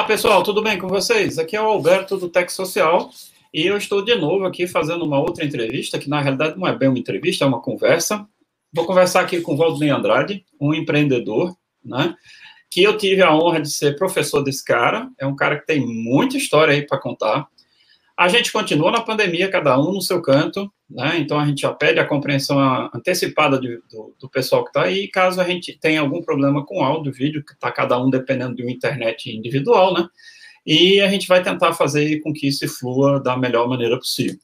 Olá, pessoal, tudo bem com vocês? Aqui é o Alberto do Tech Social e eu estou de novo aqui fazendo uma outra entrevista, que na realidade não é bem uma entrevista, é uma conversa. Vou conversar aqui com o Valdemir Andrade, um empreendedor, né? Que eu tive a honra de ser professor desse cara. É um cara que tem muita história aí para contar. A gente continua na pandemia, cada um no seu canto, né? Então a gente já pede a compreensão antecipada de, do, do, pessoal que está aí. Caso a gente tenha algum problema com áudio, vídeo, que está cada um dependendo de uma internet individual, né? E a gente vai tentar fazer com que isso flua da melhor maneira possível.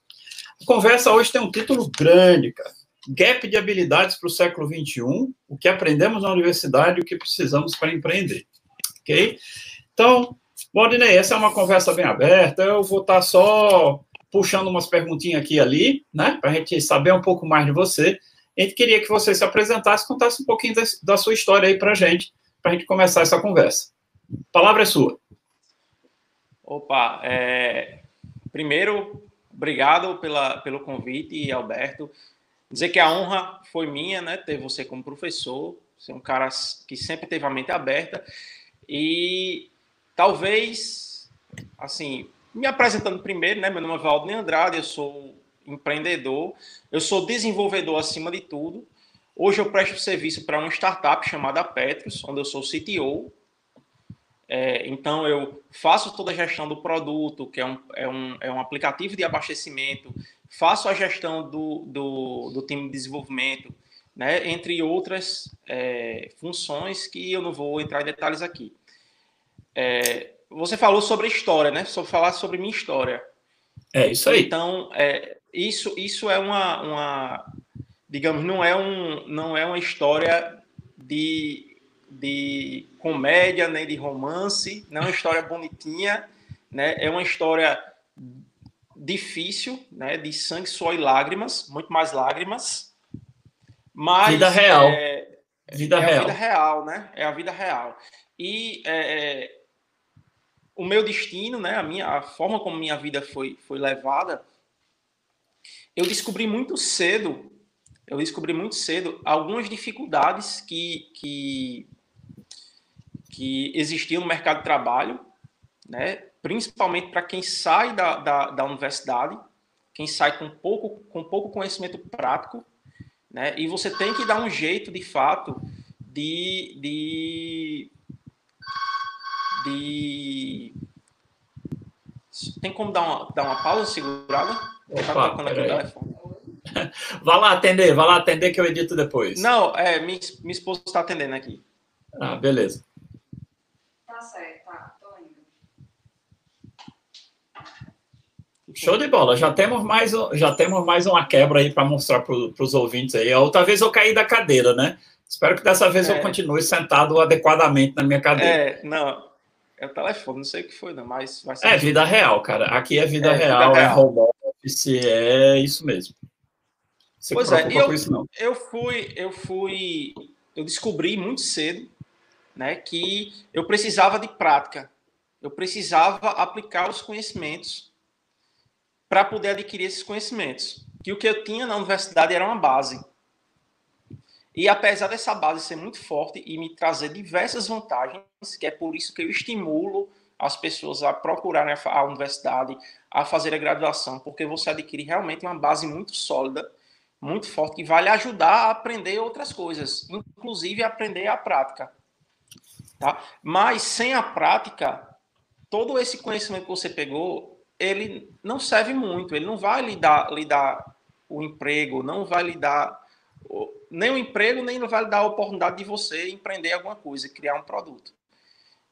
A conversa hoje tem um título grande, cara. Gap de habilidades para o século XXI, o que aprendemos na universidade e o que precisamos para empreender. Ok? Então, Valdinei, essa é uma conversa bem aberta, eu vou estar só puxando umas perguntinhas aqui e ali, né, para a gente saber um pouco mais de você. A gente queria que você se apresentasse, contasse um pouquinho da sua história aí para a gente, para a gente começar essa conversa. A palavra é sua. Opa, é... primeiro, obrigado pela, pelo convite, Alberto. Dizer que a honra foi minha, né, ter você como professor, ser um cara que sempre teve a mente aberta e Talvez, assim, me apresentando primeiro, né? Meu nome é Valdo Andrade, eu sou empreendedor, eu sou desenvolvedor acima de tudo. Hoje eu presto serviço para uma startup chamada Petros, onde eu sou CTO. É, então eu faço toda a gestão do produto, que é um, é um, é um aplicativo de abastecimento, faço a gestão do, do, do time de desenvolvimento, né, entre outras é, funções que eu não vou entrar em detalhes aqui. É, você falou sobre história, né? Sobre falar sobre minha história. É isso aí. Então, é, isso, isso é uma, uma, digamos, não é, um, não é uma história de, de comédia, nem de romance, não é uma história bonitinha, né? É uma história difícil, né? De sangue, suor e lágrimas, muito mais lágrimas. Mas vida real. É, vida é real. a vida real, né? É a vida real. E é, é o meu destino, né, a minha a forma como minha vida foi foi levada, eu descobri muito cedo, eu descobri muito cedo algumas dificuldades que que que existiam no mercado de trabalho, né, principalmente para quem sai da, da, da universidade, quem sai com pouco com pouco conhecimento prático, né, e você tem que dar um jeito de fato de, de de. Tem como dar uma, dar uma pausa segurada? Opa, tá tocando aqui o telefone. Vá lá atender, vá lá atender que eu edito depois. Não, é, minha, minha esposa está atendendo aqui. Ah, beleza. Tá certo, tá, tô indo. Show de bola. Já temos mais, já temos mais uma quebra aí para mostrar para os ouvintes aí. Outra vez eu caí da cadeira, né? Espero que dessa vez é. eu continue sentado adequadamente na minha cadeira. É, não. É o telefone, não sei o que foi, não, mas vai ser. É vida real, cara. Aqui é vida é, real, vida é é home office, é isso mesmo. Você pois é, eu, isso, não. eu fui, eu fui, eu descobri muito cedo, né, que eu precisava de prática. Eu precisava aplicar os conhecimentos para poder adquirir esses conhecimentos. Que o que eu tinha na universidade era uma base. E apesar dessa base ser muito forte e me trazer diversas vantagens, que é por isso que eu estimulo as pessoas a procurarem a universidade, a fazer a graduação, porque você adquire realmente uma base muito sólida, muito forte, que vai lhe ajudar a aprender outras coisas, inclusive aprender a prática. Tá? Mas sem a prática, todo esse conhecimento que você pegou, ele não serve muito, ele não vai lhe dar, lhe dar o emprego, não vai lhe dar nem o emprego, nem vai lhe dar a oportunidade de você empreender alguma coisa, criar um produto.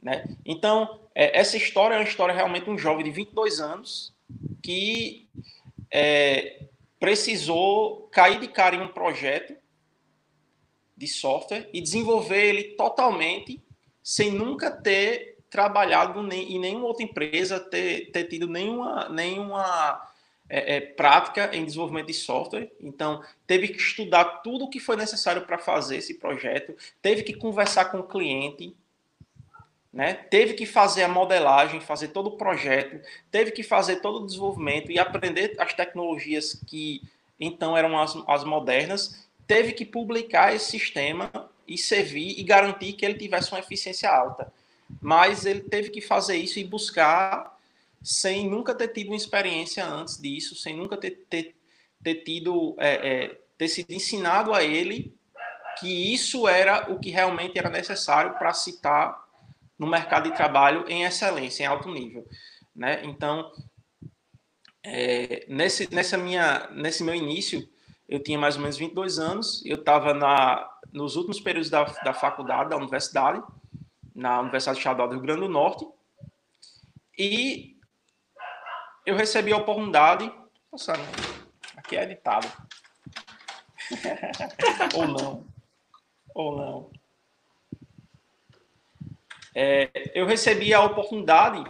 Né? Então, é, essa história é uma história realmente de um jovem de 22 anos que é, precisou cair de cara em um projeto de software e desenvolver ele totalmente sem nunca ter trabalhado em nenhuma outra empresa, ter, ter tido nenhuma, nenhuma é, é, prática em desenvolvimento de software. Então, teve que estudar tudo o que foi necessário para fazer esse projeto, teve que conversar com o cliente, né? teve que fazer a modelagem, fazer todo o projeto, teve que fazer todo o desenvolvimento e aprender as tecnologias que então eram as, as modernas, teve que publicar esse sistema e servir e garantir que ele tivesse uma eficiência alta. mas ele teve que fazer isso e buscar sem nunca ter tido uma experiência antes disso, sem nunca ter, ter, ter tido, é, é, ter sido ensinado a ele que isso era o que realmente era necessário para citar no mercado de trabalho em excelência, em alto nível. Né? Então, é, nesse, nessa minha, nesse meu início, eu tinha mais ou menos 22 anos, eu estava nos últimos períodos da, da faculdade, da universidade, na Universidade Estadual do Rio Grande do Norte, e eu recebi a oportunidade, nossa, aqui é editado, ou não, ou não. É, eu recebi a oportunidade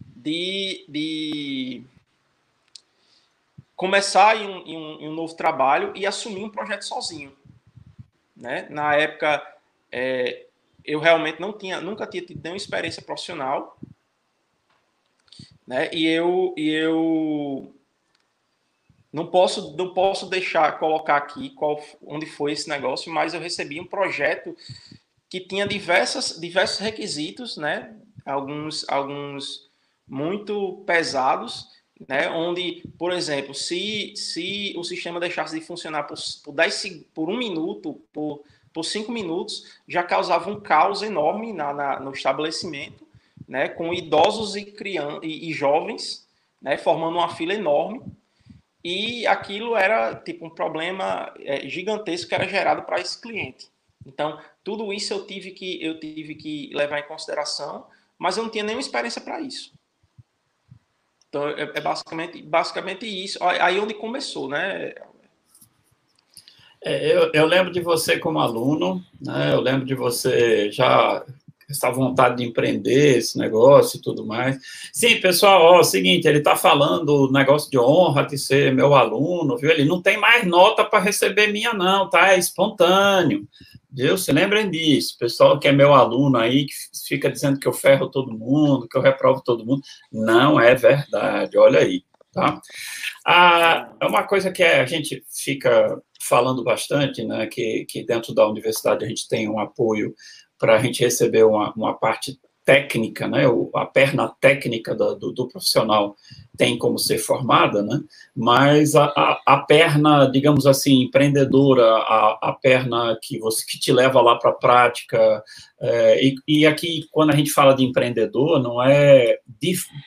de, de começar em um, em, um, em um, novo trabalho e assumir um projeto sozinho. Né? Na época, é, eu realmente não tinha, nunca tinha tido nenhuma experiência profissional, né? E eu, e eu não posso, não posso deixar colocar aqui qual, onde foi esse negócio, mas eu recebi um projeto que tinha diversas, diversos requisitos, né? Alguns, alguns muito pesados, né? Onde, por exemplo, se, se o sistema deixasse de funcionar por, por, 10, por um minuto, por, por cinco minutos, já causava um caos enorme na, na no estabelecimento, né? Com idosos e, crianças, e, e jovens, né? Formando uma fila enorme. E aquilo era tipo um problema é, gigantesco que era gerado para esse cliente. Então, tudo isso eu tive que eu tive que levar em consideração, mas eu não tinha nenhuma experiência para isso. Então, é, é, basicamente, basicamente isso. Aí onde começou, né? É, eu, eu, lembro de você como aluno, né? Eu lembro de você já essa vontade de empreender esse negócio e tudo mais. Sim, pessoal, ó, é o seguinte, ele está falando negócio de honra de ser meu aluno, viu? Ele não tem mais nota para receber minha, não, tá? É espontâneo. Viu? Se lembrem disso. Pessoal que é meu aluno aí, que fica dizendo que eu ferro todo mundo, que eu reprovo todo mundo. Não é verdade, olha aí. Tá? Ah, é uma coisa que a gente fica falando bastante, né, que, que dentro da universidade a gente tem um apoio para a gente receber uma, uma parte técnica, né, a perna técnica do, do, do, profissional tem como ser formada, né, mas a, a, a perna, digamos assim, empreendedora, a, a, perna que você que te leva lá para a prática, é, e, e, aqui, quando a gente fala de empreendedor, não é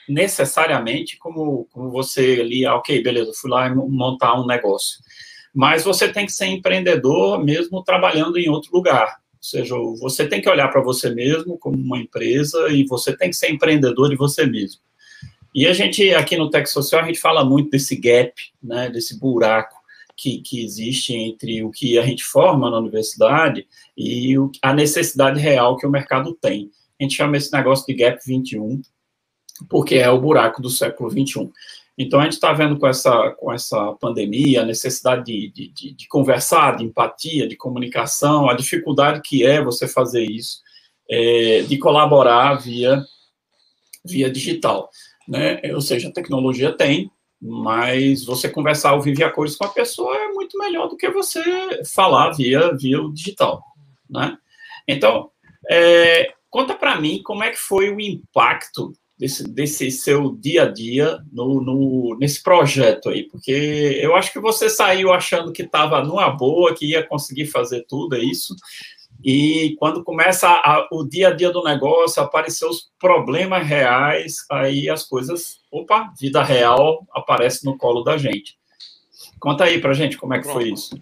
necessariamente como, como você ali, ah, ok, beleza, fui lá montar um negócio, mas você tem que ser empreendedor mesmo trabalhando em outro lugar, seja, você tem que olhar para você mesmo como uma empresa e você tem que ser empreendedor de você mesmo. E a gente, aqui no Tech Social, a gente fala muito desse gap, né, desse buraco que, que existe entre o que a gente forma na universidade e o, a necessidade real que o mercado tem. A gente chama esse negócio de gap 21, porque é o buraco do século 21. Então, a gente está vendo com essa, com essa pandemia a necessidade de, de, de, conversar, de empatia, de comunicação, a dificuldade que é você fazer isso, é, de colaborar via, via digital. Né? Ou seja, a tecnologia tem, mas você conversar ao vivo a cores com a pessoa é muito melhor do que você falar via, via o digital. Né? Então, é, conta para mim como é que foi o impacto desse, desse seu dia a dia no, no, nesse projeto aí? Porque eu acho que você saiu achando que estava numa boa, que ia conseguir fazer tudo, é isso? E quando começa a, o dia a dia do negócio, aparecer os problemas reais, aí as coisas, opa, vida real aparece no colo da gente. Conta aí pra gente como é que Pronto. foi isso.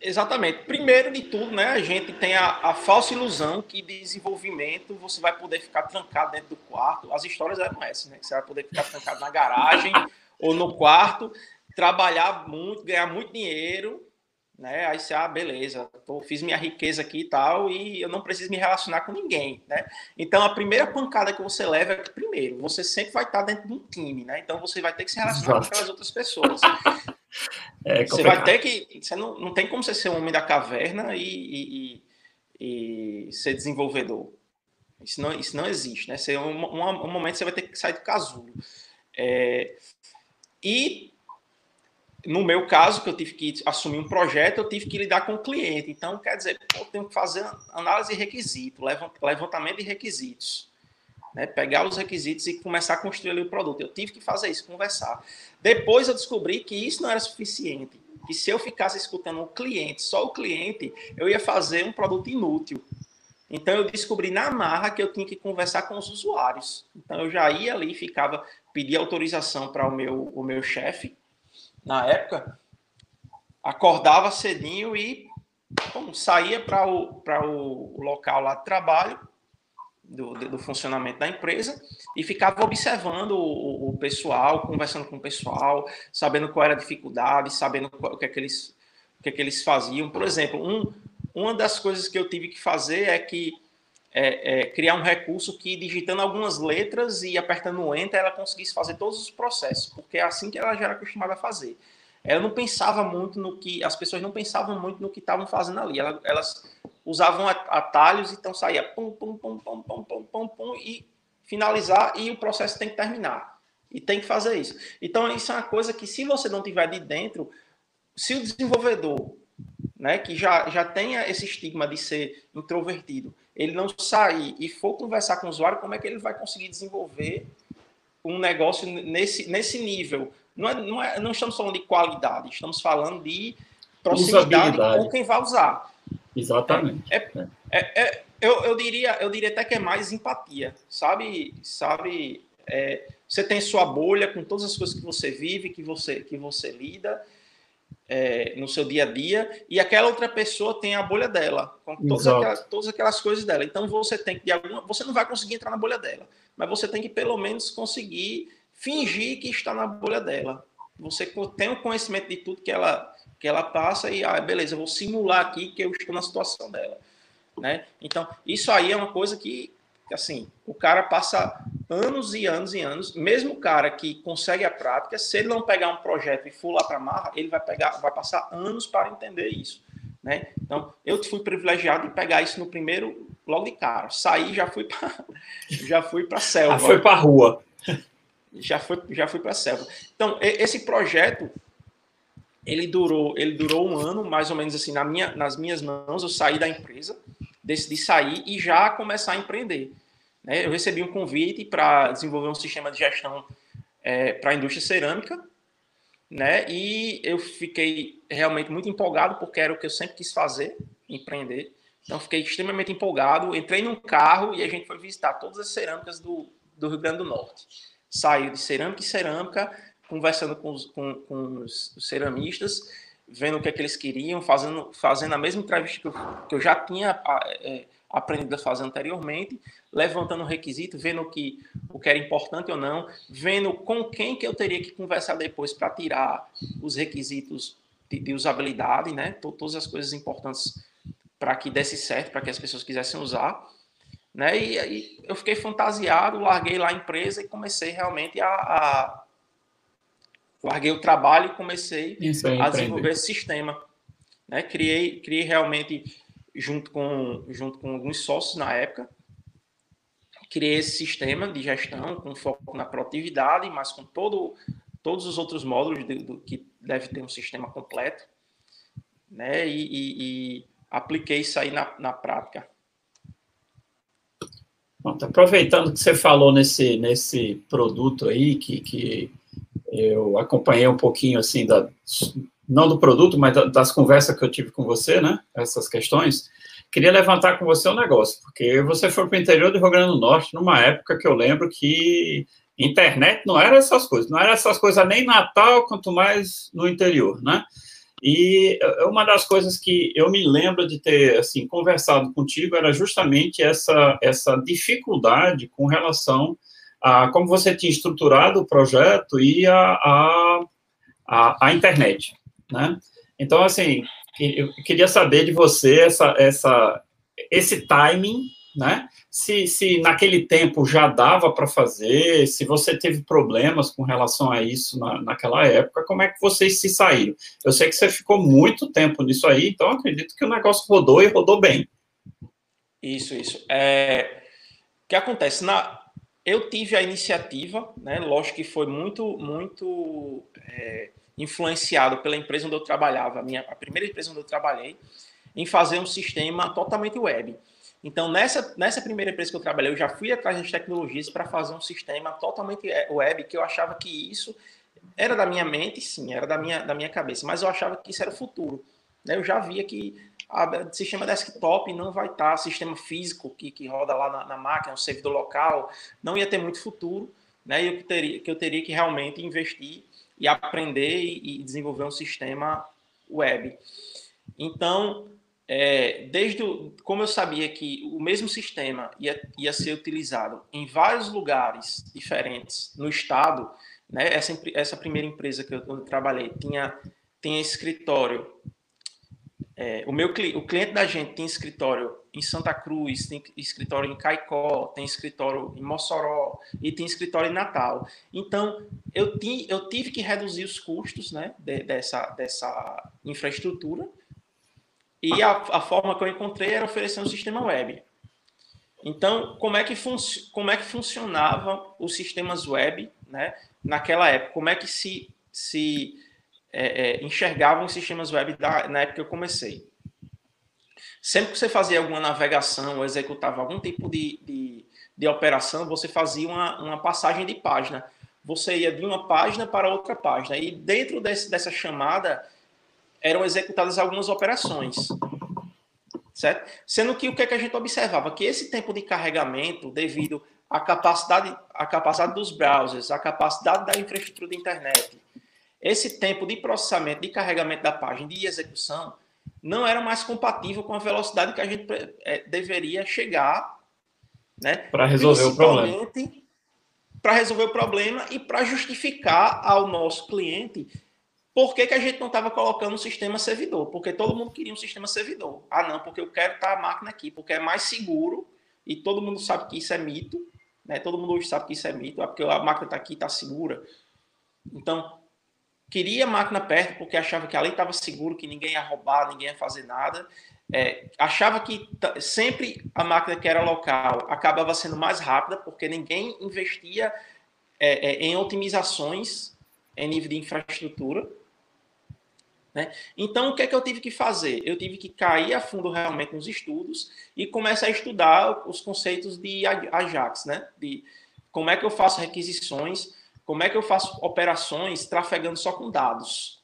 Exatamente. Primeiro de tudo, né, a gente tem a, a, falsa ilusão que desenvolvimento você vai poder ficar trancado dentro do quarto. As histórias eram essas, né? Que você vai poder ficar trancado na garagem ou no quarto, trabalhar muito, ganhar muito dinheiro, né? Aí você, ah, beleza, tô, fiz minha riqueza aqui e tal, e eu não preciso me relacionar com ninguém, né? Então a primeira pancada que você leva é que, primeiro, você sempre vai estar dentro de um time, né? Então você vai ter que se relacionar Exato. com aquelas outras pessoas. É você vai ter que. Você não, não tem como você ser um homem da caverna e, e, e, ser desenvolvedor. Isso não, isso não existe, né? Você, um, um, um momento você vai ter que sair do casulo. É, e no meu caso, que eu tive que assumir um projeto, eu tive que lidar com o cliente. Então, quer dizer, eu tenho que fazer análise de requisito, levantamento de requisitos. Né? Pegar os requisitos e começar a construir o produto. Eu tive que fazer isso, conversar. Depois eu descobri que isso não era suficiente. Que se eu ficasse escutando o cliente, só o cliente, eu ia fazer um produto inútil. Então eu descobri na marra que eu tinha que conversar com os usuários. Então eu já ia ali, ficava, pedia autorização para o meu, o meu chefe, na época, acordava cedinho e bom, saía para o, o, o local lá de trabalho, do, do, funcionamento da empresa, e ficava observando o, o, pessoal, conversando com o pessoal, sabendo qual era a dificuldade, sabendo qual, o, que é que eles, o que é que eles faziam. Por exemplo, um, uma das coisas que eu tive que fazer é que é, é, criar um recurso que, digitando algumas letras e apertando o Enter, ela conseguisse fazer todos os processos, porque é assim que ela já era acostumada a fazer. Ela não pensava muito no que, as pessoas não pensavam muito no que estavam fazendo ali. Elas, elas usavam atalhos, então saía pum, pum, pum, pum, pum, pum, pum, pum, e finalizar, e o processo tem que terminar. E tem que fazer isso. Então, isso é uma coisa que, se você não tiver de dentro, se o desenvolvedor, né, que já, já tenha esse estigma de ser introvertido, ele não sair e for conversar com o usuário, como é que ele vai conseguir desenvolver um negócio nesse, nesse nível? Não, é, não, é, não estamos falando de qualidade, estamos falando de proximidade com quem vai usar. Exatamente. É, é, é, eu, eu, diria, eu diria até que é mais empatia, sabe? Sabe? É, você tem sua bolha com todas as coisas que você vive, que você, que você lida, é, no seu dia a dia, e aquela outra pessoa tem a bolha dela, com todas aquelas, todas aquelas, coisas dela. Então você tem que, de alguma, você não vai conseguir entrar na bolha dela, mas você tem que pelo menos conseguir fingir que está na bolha dela. Você tem o conhecimento de tudo que ela, que ela passa e, ah, beleza, vou simular aqui que eu estou na situação dela. Né? Então, isso aí é uma coisa que, assim, o cara passa anos e anos e anos, mesmo o cara que consegue a prática, se ele não pegar um projeto e for lá para a marra, ele vai pegar, vai passar anos para entender isso, né? Então, eu fui privilegiado de pegar isso no primeiro logo de cara. Saí, já fui para já fui para selva. Ah, foi para rua. Já foi já fui para selva. Então, esse projeto ele durou, ele durou um ano, mais ou menos assim, na minha, nas minhas mãos, eu saí da empresa, decidi sair e já começar a empreender. Né? Eu recebi um convite para desenvolver um sistema de gestão é, para a indústria cerâmica, né? E eu fiquei realmente muito empolgado porque era o que eu sempre quis fazer, empreender. Então fiquei extremamente empolgado. Entrei num carro e a gente foi visitar todas as cerâmicas do, do Rio Grande do Norte. Saiu de cerâmica em cerâmica, conversando com os, com, com os ceramistas, vendo o que é que eles queriam, fazendo, fazendo a mesma entrevista que eu, que eu já tinha é, aprendido a fazer anteriormente, levantando requisito, vendo que, o que era importante ou não, vendo com quem que eu teria que conversar depois para tirar os requisitos de, de, usabilidade, né? Todas as coisas importantes para que desse certo, para que as pessoas quisessem usar. Né? E aí eu fiquei fantasiado, larguei lá a empresa e comecei realmente a, a larguei o trabalho e comecei a desenvolver esse sistema. Né? Criei, criei realmente junto com, junto com alguns sócios na época. Criei esse sistema de gestão com foco na produtividade, mas com todo, todos os outros módulos de, do, que deve ter um sistema completo. Né? E, e, e apliquei isso aí na, na prática. Pronto, aproveitando que você falou nesse, nesse produto aí, que, que eu acompanhei um pouquinho assim da, não do produto, mas das conversas que eu tive com você, né? Essas questões. Queria levantar com você um negócio, porque você foi para o interior do Rio Grande do Norte numa época que eu lembro que internet não era essas coisas, não era essas coisas nem Natal, quanto mais no interior, né? E uma das coisas que eu me lembro de ter assim conversado contigo era justamente essa essa dificuldade com relação a como você tinha estruturado o projeto e a, a, a, a internet, né? Então, assim, eu queria saber de você essa, essa, esse timing, né? Se, se naquele tempo já dava para fazer, se você teve problemas com relação a isso na, naquela época, como é que vocês se saíram? Eu sei que você ficou muito tempo nisso aí, então acredito que o negócio rodou e rodou bem. Isso, isso. É... O que acontece? Na... Eu tive a iniciativa, né? Lógico que foi muito, muito. É influenciado pela empresa onde eu trabalhava, a, minha, a primeira empresa onde eu trabalhei, em fazer um sistema totalmente web. Então, nessa, nessa primeira empresa que eu trabalhei, eu já fui atrás das tecnologias para fazer um sistema totalmente é, web, que eu achava que isso era da minha mente, sim, era da minha, da minha cabeça, mas eu achava que isso era o futuro. Né? Eu já via que o sistema desktop não vai estar, sistema físico que, que roda lá na, na máquina, um servidor local, não ia ter muito futuro, né? E eu teria, que eu teria que realmente investir e aprender e, e desenvolver um sistema web. Então, é, desde o, como eu sabia que o mesmo sistema ia, ia ser utilizado em vários lugares diferentes no estado, né, essa, essa primeira empresa que eu, eu trabalhei tinha, tinha escritório. É, o meu o cliente da gente tem escritório em Santa Cruz, tem escritório em Caicó, tem escritório em Mossoró e tem escritório em Natal. Então, eu, ti, eu tive que reduzir os custos né, de, dessa, dessa infraestrutura e a, a forma que eu encontrei era oferecer um sistema web. Então, como é que, como é que funcionavam os sistemas web né, naquela época? Como é que se, se é, é, enxergavam os sistemas web da, na época que eu comecei? Sempre que você fazia alguma navegação ou executava algum tipo de, de, de operação, você fazia uma, uma passagem de página. Você ia de uma página para outra página. E dentro desse, dessa chamada, eram executadas algumas operações. Certo? Sendo que o que, é que a gente observava? Que esse tempo de carregamento, devido à capacidade, à capacidade dos browsers, à capacidade da infraestrutura da internet, esse tempo de processamento, de carregamento da página, de execução, não era mais compatível com a velocidade que a gente é, deveria chegar né? para resolver o problema. Para resolver o problema e para justificar ao nosso cliente por que, que a gente não estava colocando um sistema servidor? Porque todo mundo queria um sistema servidor. Ah, não, porque eu quero estar a máquina aqui, porque é mais seguro e todo mundo sabe que isso é mito. Né? Todo mundo hoje sabe que isso é mito, é porque a máquina está aqui, está segura. Então, queria a máquina perto porque achava que ali estava seguro, que ninguém ia roubar, ninguém ia fazer nada. É, achava que sempre a máquina que era local acabava sendo mais rápida porque ninguém investia é, é, em otimizações em nível de infraestrutura. Né? Então, o que é que eu tive que fazer? Eu tive que cair a fundo realmente nos estudos e começar a estudar os conceitos de Ajax, né? de como é que eu faço requisições, como é que eu faço operações trafegando só com dados.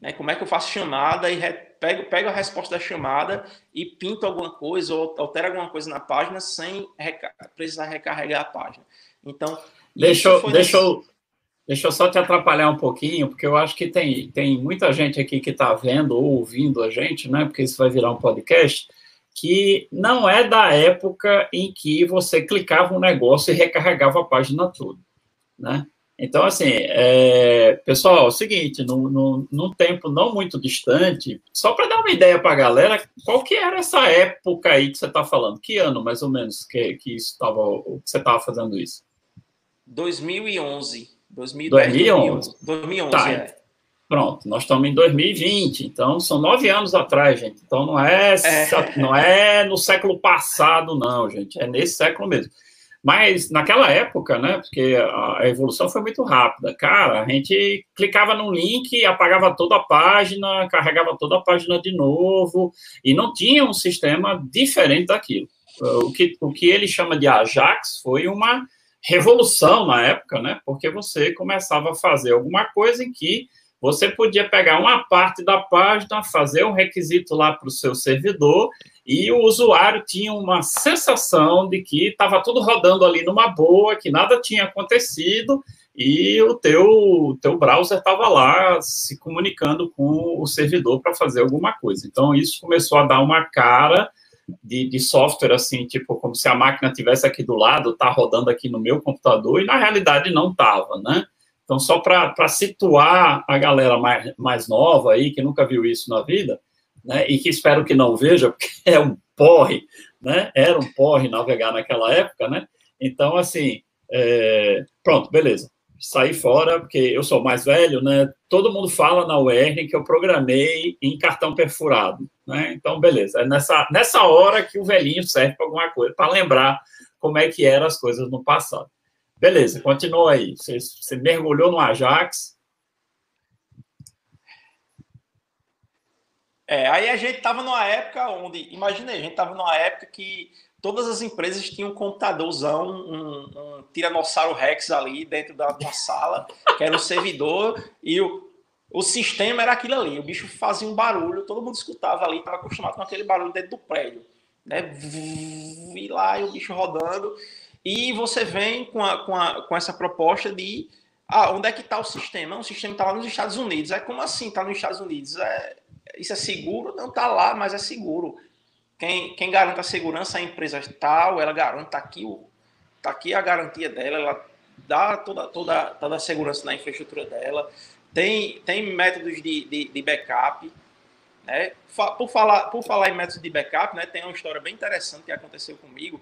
Né? Como é que eu faço chamada e pego, pego a resposta da chamada e pinto alguma coisa ou altero alguma coisa na página sem reca precisar recarregar a página. Então, deixa, deixa, eu, Deixa eu só te atrapalhar um pouquinho, porque eu acho que tem, tem muita gente aqui que está vendo ou ouvindo a gente, né? Porque isso vai virar um podcast, que não é da época em que você clicava um negócio e recarregava a página toda, né? Então, assim, é, pessoal, é o seguinte, no, no, num tempo não muito distante, só para dar uma ideia para a galera, qual que era essa época aí que você está falando? Que ano, mais ou menos, que, que, isso tava, que você estava fazendo isso? 2011. 2011. 2011, tá. é. Pronto, nós estamos em 2020, então são nove anos atrás, gente. Então não é, é, não é no século passado, não, gente. É nesse século mesmo. Mas naquela época, né? Porque a evolução foi muito rápida. Cara, a gente clicava no link, apagava toda a página, carregava toda a página de novo, e não tinha um sistema diferente daquilo. O que, o que ele chama de Ajax foi uma revolução na época, né? Porque você começava a fazer alguma coisa em que você podia pegar uma parte da página, fazer um requisito lá para o seu servidor e o usuário tinha uma sensação de que estava tudo rodando ali numa boa, que nada tinha acontecido e o teu, teu browser estava lá se comunicando com o servidor para fazer alguma coisa. Então, isso começou a dar uma cara de, de, software, assim, tipo, como se a máquina tivesse aqui do lado, tá rodando aqui no meu computador, e na realidade não estava, né? Então, só para situar a galera mais, mais nova aí, que nunca viu isso na vida, né, e que espero que não veja, porque é um porre, né? Era um porre navegar naquela época, né? Então, assim, é... pronto, beleza sair fora, porque eu sou mais velho, né? Todo mundo fala na UR que eu programei em cartão perfurado, né? Então, beleza. É nessa, nessa hora que o velhinho serve para alguma coisa, para lembrar como é que eram as coisas no passado. Beleza, continua aí. Você, você mergulhou no Ajax. É, aí a gente estava numa época onde, imaginei, a gente estava numa época que todas as empresas tinham um computadorzão, um, um Tiranossauro Rex ali dentro da, da sala, que era um servidor, e o, o sistema era aquilo ali. O bicho fazia um barulho, todo mundo escutava ali, estava acostumado com aquele barulho dentro do prédio. Né? E lá e o bicho rodando. E você vem com, a, com, a, com essa proposta de ah, onde é que está o sistema? O sistema está lá nos Estados Unidos. É como assim está nos Estados Unidos? É, isso é seguro? Não está lá, mas é seguro. Quem, quem garante a segurança é a empresa tal, ela garante, está aqui, tá aqui a garantia dela, ela dá toda, toda, toda a segurança na infraestrutura dela. Tem, tem métodos de, de, de backup. Né? Por, falar, por falar em métodos de backup, né, tem uma história bem interessante que aconteceu comigo,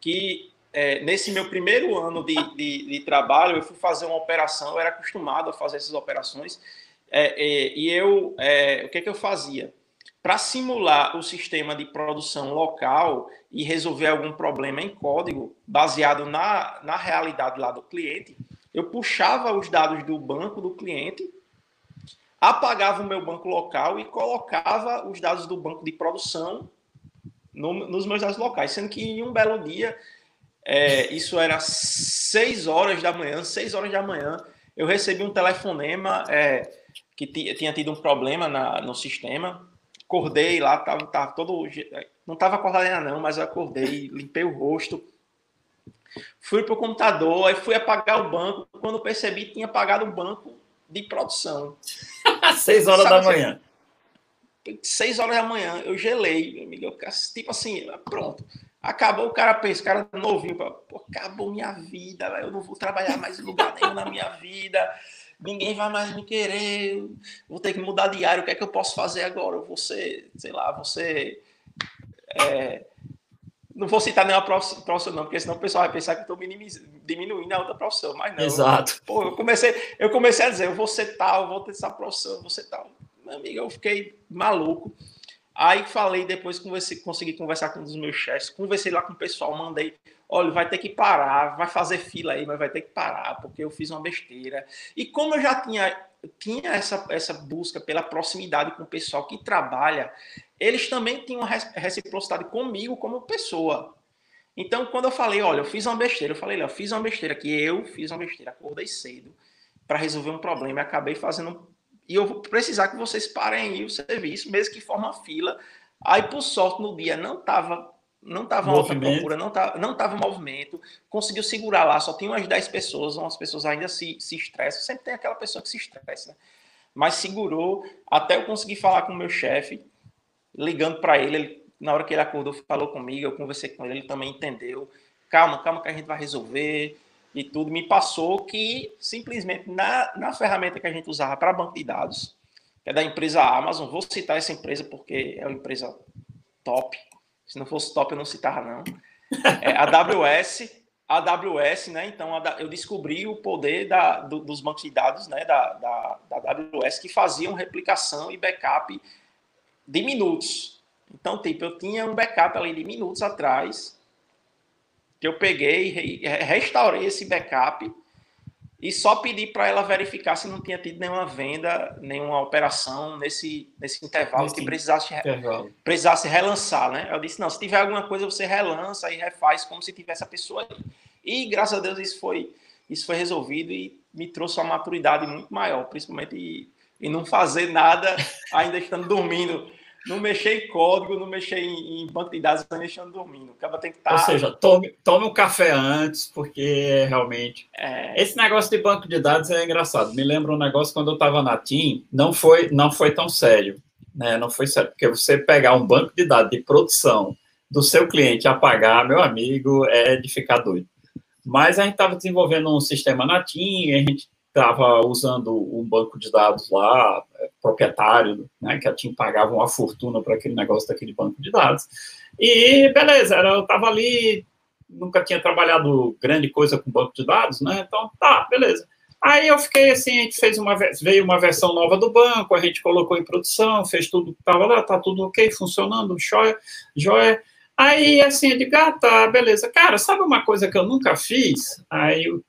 que é, nesse meu primeiro ano de, de, de, trabalho, eu fui fazer uma operação, eu era acostumado a fazer essas operações, é, é, e eu, é, o que, que eu fazia? Para simular o sistema de produção local e resolver algum problema em código, baseado na, na realidade lá do cliente, eu puxava os dados do banco do cliente, apagava o meu banco local e colocava os dados do banco de produção no, nos meus dados locais, sendo que em um belo dia é, isso era 6 horas da manhã, 6 horas da manhã, eu recebi um telefonema é, que tinha tido um problema na, no sistema. Acordei lá, tava, tava todo. Não estava acordado ainda, não, mas eu acordei, limpei o rosto. Fui para o computador, aí fui apagar o banco. Quando percebi, tinha apagado o banco de produção. 6 horas Sabe da manhã. Seis horas da manhã, eu gelei, amigo. Tipo assim, pronto. Acabou o cara pensa, o cara novinho, pô, acabou minha vida, eu não vou trabalhar mais em lugar nenhum na minha vida, ninguém vai mais me querer, vou ter que mudar de área, o que é que eu posso fazer agora? Você, sei lá, você. É, não vou citar nenhuma profissão, não, porque senão o pessoal vai pensar que eu estou diminuindo a outra profissão, mas não. Exato. Pô, eu comecei, eu comecei a dizer, eu vou ser tal, eu vou ter essa profissão, eu vou ser tal. Meu amigo, eu fiquei maluco. Aí falei, depois conversei, consegui conversar com um dos meus chefes, conversei lá com o pessoal, mandei, olha, vai ter que parar, vai fazer fila aí, mas vai ter que parar, porque eu fiz uma besteira. E como eu já tinha, tinha essa, essa busca pela proximidade com o pessoal que trabalha, eles também tinham reciprocidade comigo como pessoa. Então, quando eu falei, olha, eu fiz uma besteira, eu falei, eu fiz uma besteira, que eu fiz uma besteira, acordei cedo para resolver um problema e acabei fazendo e eu vou precisar que vocês parem aí o serviço, mesmo que forma fila. Aí, por sorte, no dia não estava não tava alta procura, não estava não tava movimento, conseguiu segurar lá, só tinha umas 10 pessoas, umas pessoas ainda se, se estressam, sempre tem aquela pessoa que se estressa, né? Mas segurou, até eu conseguir falar com o meu chefe, ligando para ele, ele, na hora que ele acordou, falou comigo, eu conversei com ele, ele também entendeu. Calma, calma que a gente vai resolver e tudo, me passou que simplesmente na, na ferramenta que a gente usava para banco de dados, que é da empresa Amazon, vou citar essa empresa porque é uma empresa top, se não fosse top eu não citava não, é a AWS, AWS, né, então eu descobri o poder da, do, dos bancos de dados, né, da, da, da AWS, que faziam replicação e backup de minutos, então, tipo, eu tinha um backup ali de minutos atrás, que eu peguei, restaurei esse backup e só pedi para ela verificar se não tinha tido nenhuma venda, nenhuma operação nesse, nesse intervalo nesse que precisasse, intervalo. precisasse relançar, né? Eu disse, não, se tiver alguma coisa, você relança e refaz como se tivesse a pessoa aí. E, graças a Deus, isso foi, isso foi resolvido e me trouxe uma maturidade muito maior, principalmente em não fazer nada ainda estando dormindo não mexer em código, não mexer em, em banco de dados, não mexendo dormindo. O cara tem que estar. Tá... Ou seja, tome, tome um café antes, porque realmente. É... Esse negócio de banco de dados é engraçado. Me lembra um negócio quando eu estava na TIM, não foi, não foi tão sério. Né? Não foi sério, porque você pegar um banco de dados de produção do seu cliente a pagar, meu amigo, é de ficar doido. Mas a gente estava desenvolvendo um sistema na TIM, a gente estava usando um banco de dados lá, é, proprietário, né, que a TIM pagava uma fortuna para aquele negócio daquele banco de dados. E beleza, era, eu estava ali, nunca tinha trabalhado grande coisa com banco de dados, né? Então, tá, beleza. Aí eu fiquei assim, a gente fez uma veio uma versão nova do banco, a gente colocou em produção, fez tudo que estava lá, tá tudo ok, funcionando, joia, joia. Aí assim, eu digo, ah, tá, beleza. Cara, sabe uma coisa que eu nunca fiz? Aí o,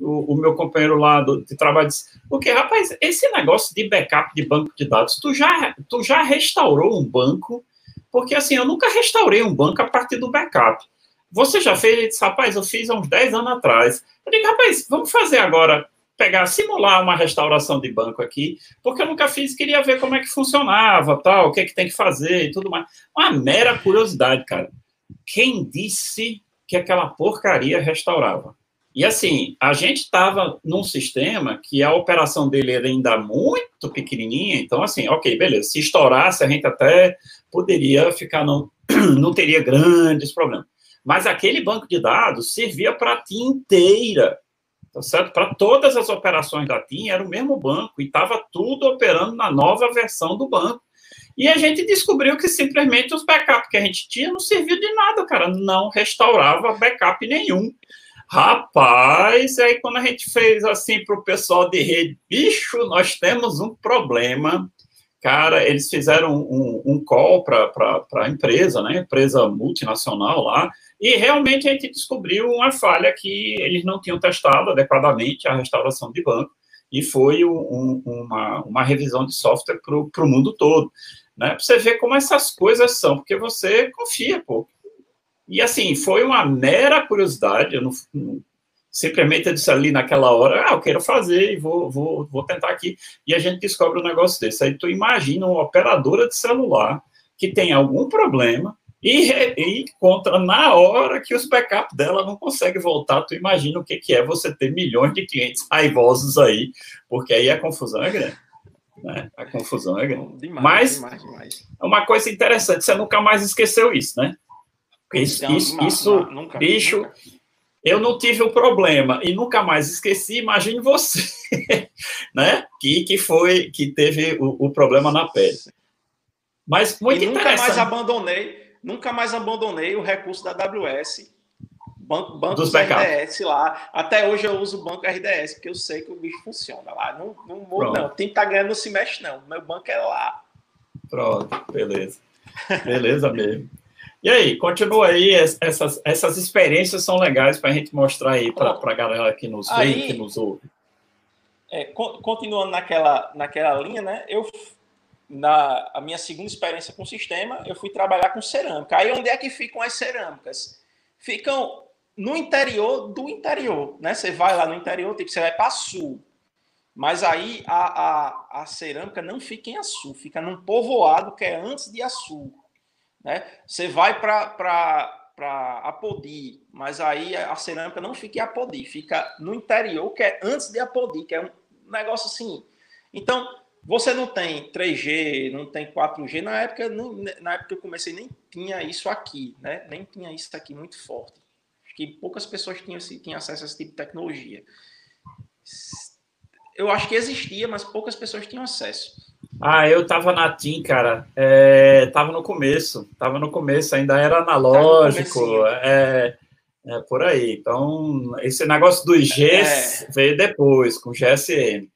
o meu companheiro lá do, de trabalho disse, porque, rapaz, esse negócio de backup de banco de dados, tu já, tu já restaurou um banco? Porque, assim, eu nunca restaurei um banco a partir do backup. Você já fez? Ele disse, rapaz, eu fiz há uns 10 anos atrás. Eu digo, rapaz, vamos fazer agora, pegar, simular uma restauração de banco aqui, porque eu nunca fiz, queria ver como é que funcionava, tal, o que é que tem que fazer e tudo mais. Uma mera curiosidade, cara. Quem disse que aquela porcaria restaurava? E assim, a gente estava num sistema que a operação dele era ainda muito pequenininha, então assim, ok, beleza, se estourasse a gente até poderia ficar, não, não teria grandes problemas. Mas aquele banco de dados servia para a TIM inteira, tá certo? Para todas as operações da TIM era o mesmo banco e estava tudo operando na nova versão do banco. E a gente descobriu que simplesmente os backups que a gente tinha não serviam de nada, cara, não restaurava backup nenhum. Rapaz, aí quando a gente fez assim para o pessoal de rede, bicho, nós temos um problema. Cara, eles fizeram um, um call para a empresa, né? Empresa multinacional lá, e realmente a gente descobriu uma falha que eles não tinham testado adequadamente a restauração de banco, e foi um, uma, uma revisão de software para o mundo todo. Né? Para você ver como essas coisas são, porque você confia, pô. E assim, foi uma mera curiosidade, eu não, não simplesmente eu disse ali naquela hora, ah, eu quero fazer e vou, vou, vou tentar aqui. E a gente descobre um negócio desse. Aí tu imagina uma operadora de celular que tem algum problema e, e encontra na hora que os backups dela não conseguem voltar. Tu imagina o que, que é você ter milhões de clientes raivosos aí, porque aí a confusão é grande. Né? A confusão é grande. Demais, Mas demais, demais. é uma coisa interessante, você nunca mais esqueceu isso, né? Isso, então, isso, isso nunca, bicho, nunca. eu não tive o problema e nunca mais esqueci. Imagine você, né? Que, que foi que teve o, o problema na pele. Mas muito e nunca mais abandonei, nunca mais abandonei o recurso da AWS. Banco, banco Dos RDS lá. Até hoje eu uso o banco RDS, porque eu sei que o bicho funciona lá. Não, não muda, não. Tem que estar tá ganhando não se mexe, não. Meu banco é lá. Pronto, beleza. Beleza mesmo. E aí, continua aí, essas, essas experiências são legais para a gente mostrar aí para a galera que nos vê e que nos ouve. É, continuando naquela, naquela linha, né? Eu, na a minha segunda experiência com o sistema, eu fui trabalhar com cerâmica. Aí onde é que ficam as cerâmicas? Ficam no interior do interior, né? Você vai lá no interior, tipo, você vai para sul. Mas aí a, a, a cerâmica não fica em Açu, fica num povoado que é antes de Açu. Né? Você vai para Apodi, mas aí a cerâmica não fica em Apodi, fica no interior, que é antes de Apodi, que é um negócio assim. Então, você não tem 3G, não tem 4G. Na época, na época que eu comecei, nem tinha isso aqui, né? Nem tinha isso aqui muito forte. Acho que poucas pessoas tinham, tinham acesso a esse tipo de tecnologia. Eu acho que existia, mas poucas pessoas tinham acesso. Ah, eu tava na TIM, cara. É, tava no começo. Tava no começo, ainda era analógico. É, é, por aí. Então, esse negócio do IGs é. veio depois, com GSM.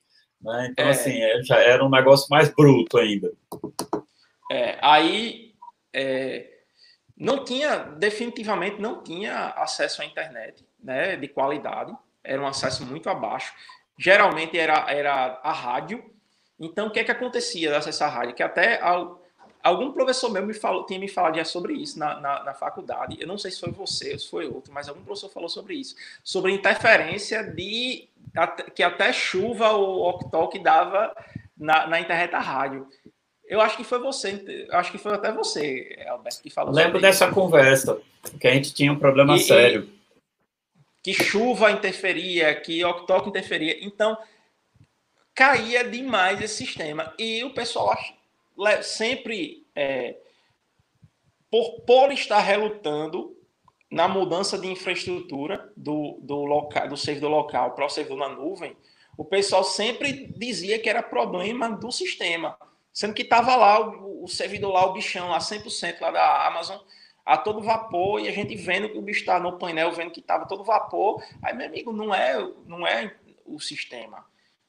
Né? Então, é. assim, é, já era um negócio mais bruto ainda. É, aí é, não tinha, definitivamente não tinha acesso à internet né, de qualidade. Era um acesso muito abaixo. Geralmente era, era a rádio então, o que é que acontecia de acessar a rádio? Que até algum professor meu me falou, tinha me falado já sobre isso na, na, na, faculdade. Eu não sei se foi você ou se foi outro, mas algum professor falou sobre isso. Sobre interferência de que até chuva o Octok dava na, na internet da rádio. Eu acho que foi você, acho que foi até você, Alberto, que falou. Lembro dessa isso. conversa, que a gente tinha um problema e, sério. E, que chuva interferia, que Octok interferia. Então, caía demais esse sistema. E o pessoal sempre, é, por, por estar relutando na mudança de infraestrutura do, do, local, do servidor local para o servidor na nuvem, o pessoal sempre dizia que era problema do sistema. Sendo que estava lá o, o, servidor lá, o bichão lá, 100% lá da Amazon, a todo vapor, e a gente vendo que o bicho está no painel, vendo que estava todo vapor. Aí, meu amigo, não é, não é o sistema.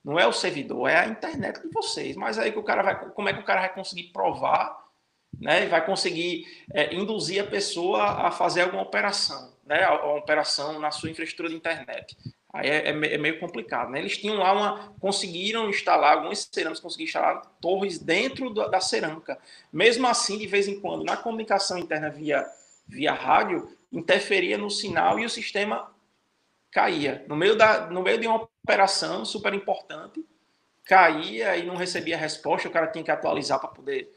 Não é o servidor, é a internet de vocês. Mas aí que o cara vai, como é que o cara vai conseguir provar, né? Vai conseguir é, induzir a pessoa a fazer alguma operação, né? Uma operação na sua infraestrutura de internet. Aí é, é, é, meio complicado, né? Eles tinham lá uma. Conseguiram instalar, alguns cerâmicos conseguiram instalar torres dentro da, da cerâmica. Mesmo assim, de vez em quando, na comunicação interna via, via rádio, interferia no sinal e o sistema caía. No meio, da, no meio de uma operação super importante, caía e não recebia resposta, o cara tinha que atualizar para poder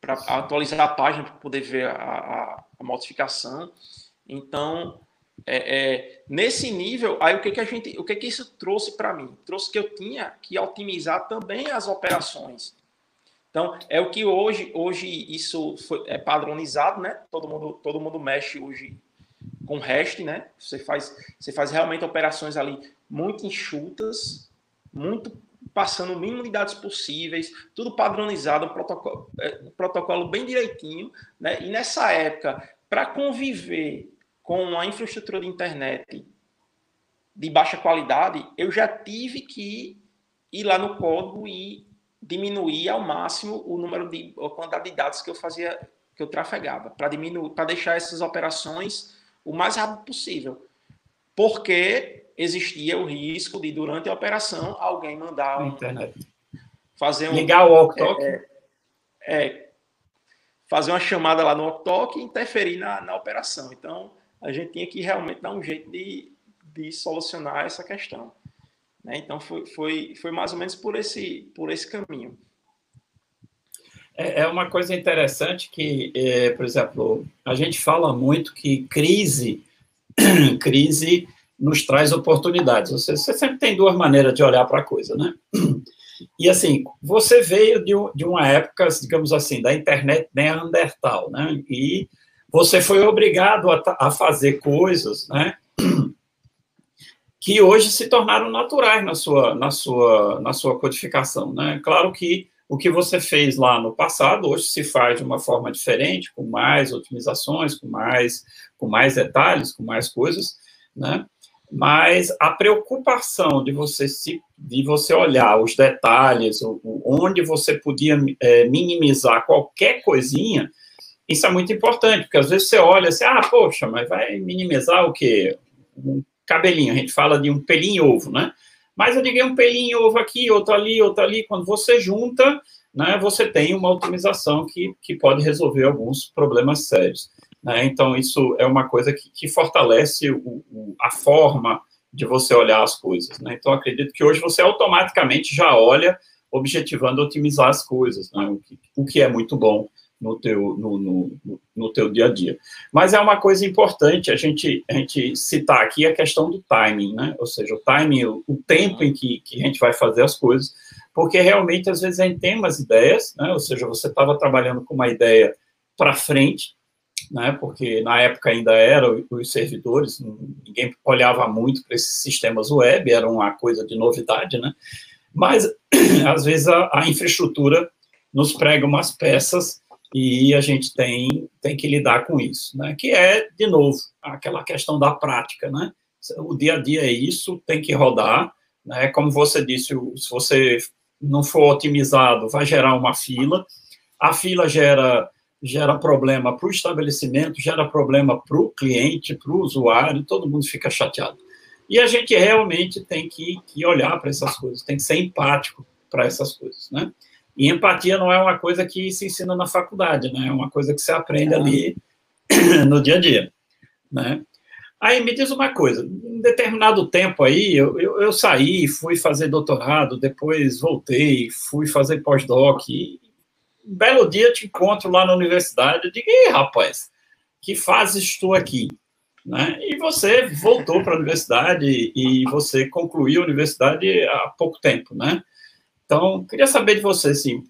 para atualizar a página para poder ver a, a, a modificação. Então, é, é, nesse nível, aí o que, que a gente, o que, que isso trouxe para mim? Trouxe que eu tinha que otimizar também as operações. Então, é o que hoje, hoje isso foi, é padronizado, né? Todo mundo, todo mundo mexe hoje com REST, né? Você faz, você faz realmente operações ali muito enxutas, muito passando o mínimo de dados possíveis, tudo padronizado, um protocolo, é, protocolo bem direitinho, né? E nessa época, para conviver com a infraestrutura de internet de baixa qualidade, eu já tive que ir lá no código e diminuir ao máximo o número de a quantidade de dados que eu fazia, que eu trafegava, para diminuir, para deixar essas operações o mais rápido possível. Porque existia o risco de durante a operação alguém mandar um, internet fazer um ligar o walk-talk é, é, fazer uma chamada lá no walk-talk e interferir na, na operação. Então, a gente tinha que realmente dar um jeito de, de solucionar essa questão. Né? Então, foi, foi, foi mais ou menos por esse, por esse caminho. É, é uma coisa interessante que, é, por exemplo, a gente fala muito que crise, crise nos traz oportunidades. Você, você sempre tem duas maneiras de olhar para a coisa, né? E assim, você veio de, de uma época, digamos assim, da internet neandertal, né? E você foi obrigado a, a fazer coisas, né? Que hoje se tornaram naturais na sua, na sua, na sua codificação, né? Claro que o que você fez lá no passado hoje se faz de uma forma diferente, com mais otimizações, com mais, com mais detalhes, com mais coisas, né? Mas a preocupação de você se, de você olhar os detalhes, onde você podia é, minimizar qualquer coisinha, isso é muito importante, porque às vezes você olha assim, ah, poxa, mas vai minimizar o quê? Um cabelinho, a gente fala de um pelinho ovo, né? Mas eu digo um pelinho ovo aqui, outro ali, outro ali, quando você junta, né, você tem uma otimização que, que pode resolver alguns problemas sérios. Né? Então, isso é uma coisa que, que fortalece o, o, a forma de você olhar as coisas. Né? Então, acredito que hoje você automaticamente já olha objetivando otimizar as coisas, né? o, que, o que é muito bom no teu, no, no, no, teu dia a dia. Mas é uma coisa importante a gente, a gente citar aqui a questão do timing, né? Ou seja, o timing, o, o tempo em que, que a gente vai fazer as coisas, porque realmente às vezes a gente tem umas ideias, né? Ou seja, você estava trabalhando com uma ideia para frente, né? Porque na época ainda eram os servidores, ninguém olhava muito para esses sistemas web, era uma coisa de novidade, né? Mas às vezes a, a infraestrutura nos prega umas peças e a gente tem, tem que lidar com isso, né? Que é, de novo, aquela questão da prática, né? O dia a dia é isso, tem que rodar, né? Como você disse, se você não for otimizado, vai gerar uma fila, a fila gera gera problema para o estabelecimento, gera problema para o cliente, para o usuário, todo mundo fica chateado. E a gente realmente tem que, que olhar para essas coisas, tem que ser empático para essas coisas, né? E empatia não é uma coisa que se ensina na faculdade, né? É uma coisa que você aprende ali no dia a dia, né? Aí me diz uma coisa, em determinado tempo aí, eu, eu, eu saí, fui fazer doutorado, depois voltei, fui fazer pós-doc, um belo dia te encontro lá na universidade, eu digo, Ih, rapaz, que fase estou aqui? Né? E você voltou para a universidade e você concluiu a universidade há pouco tempo, né? Então, queria saber de você, assim,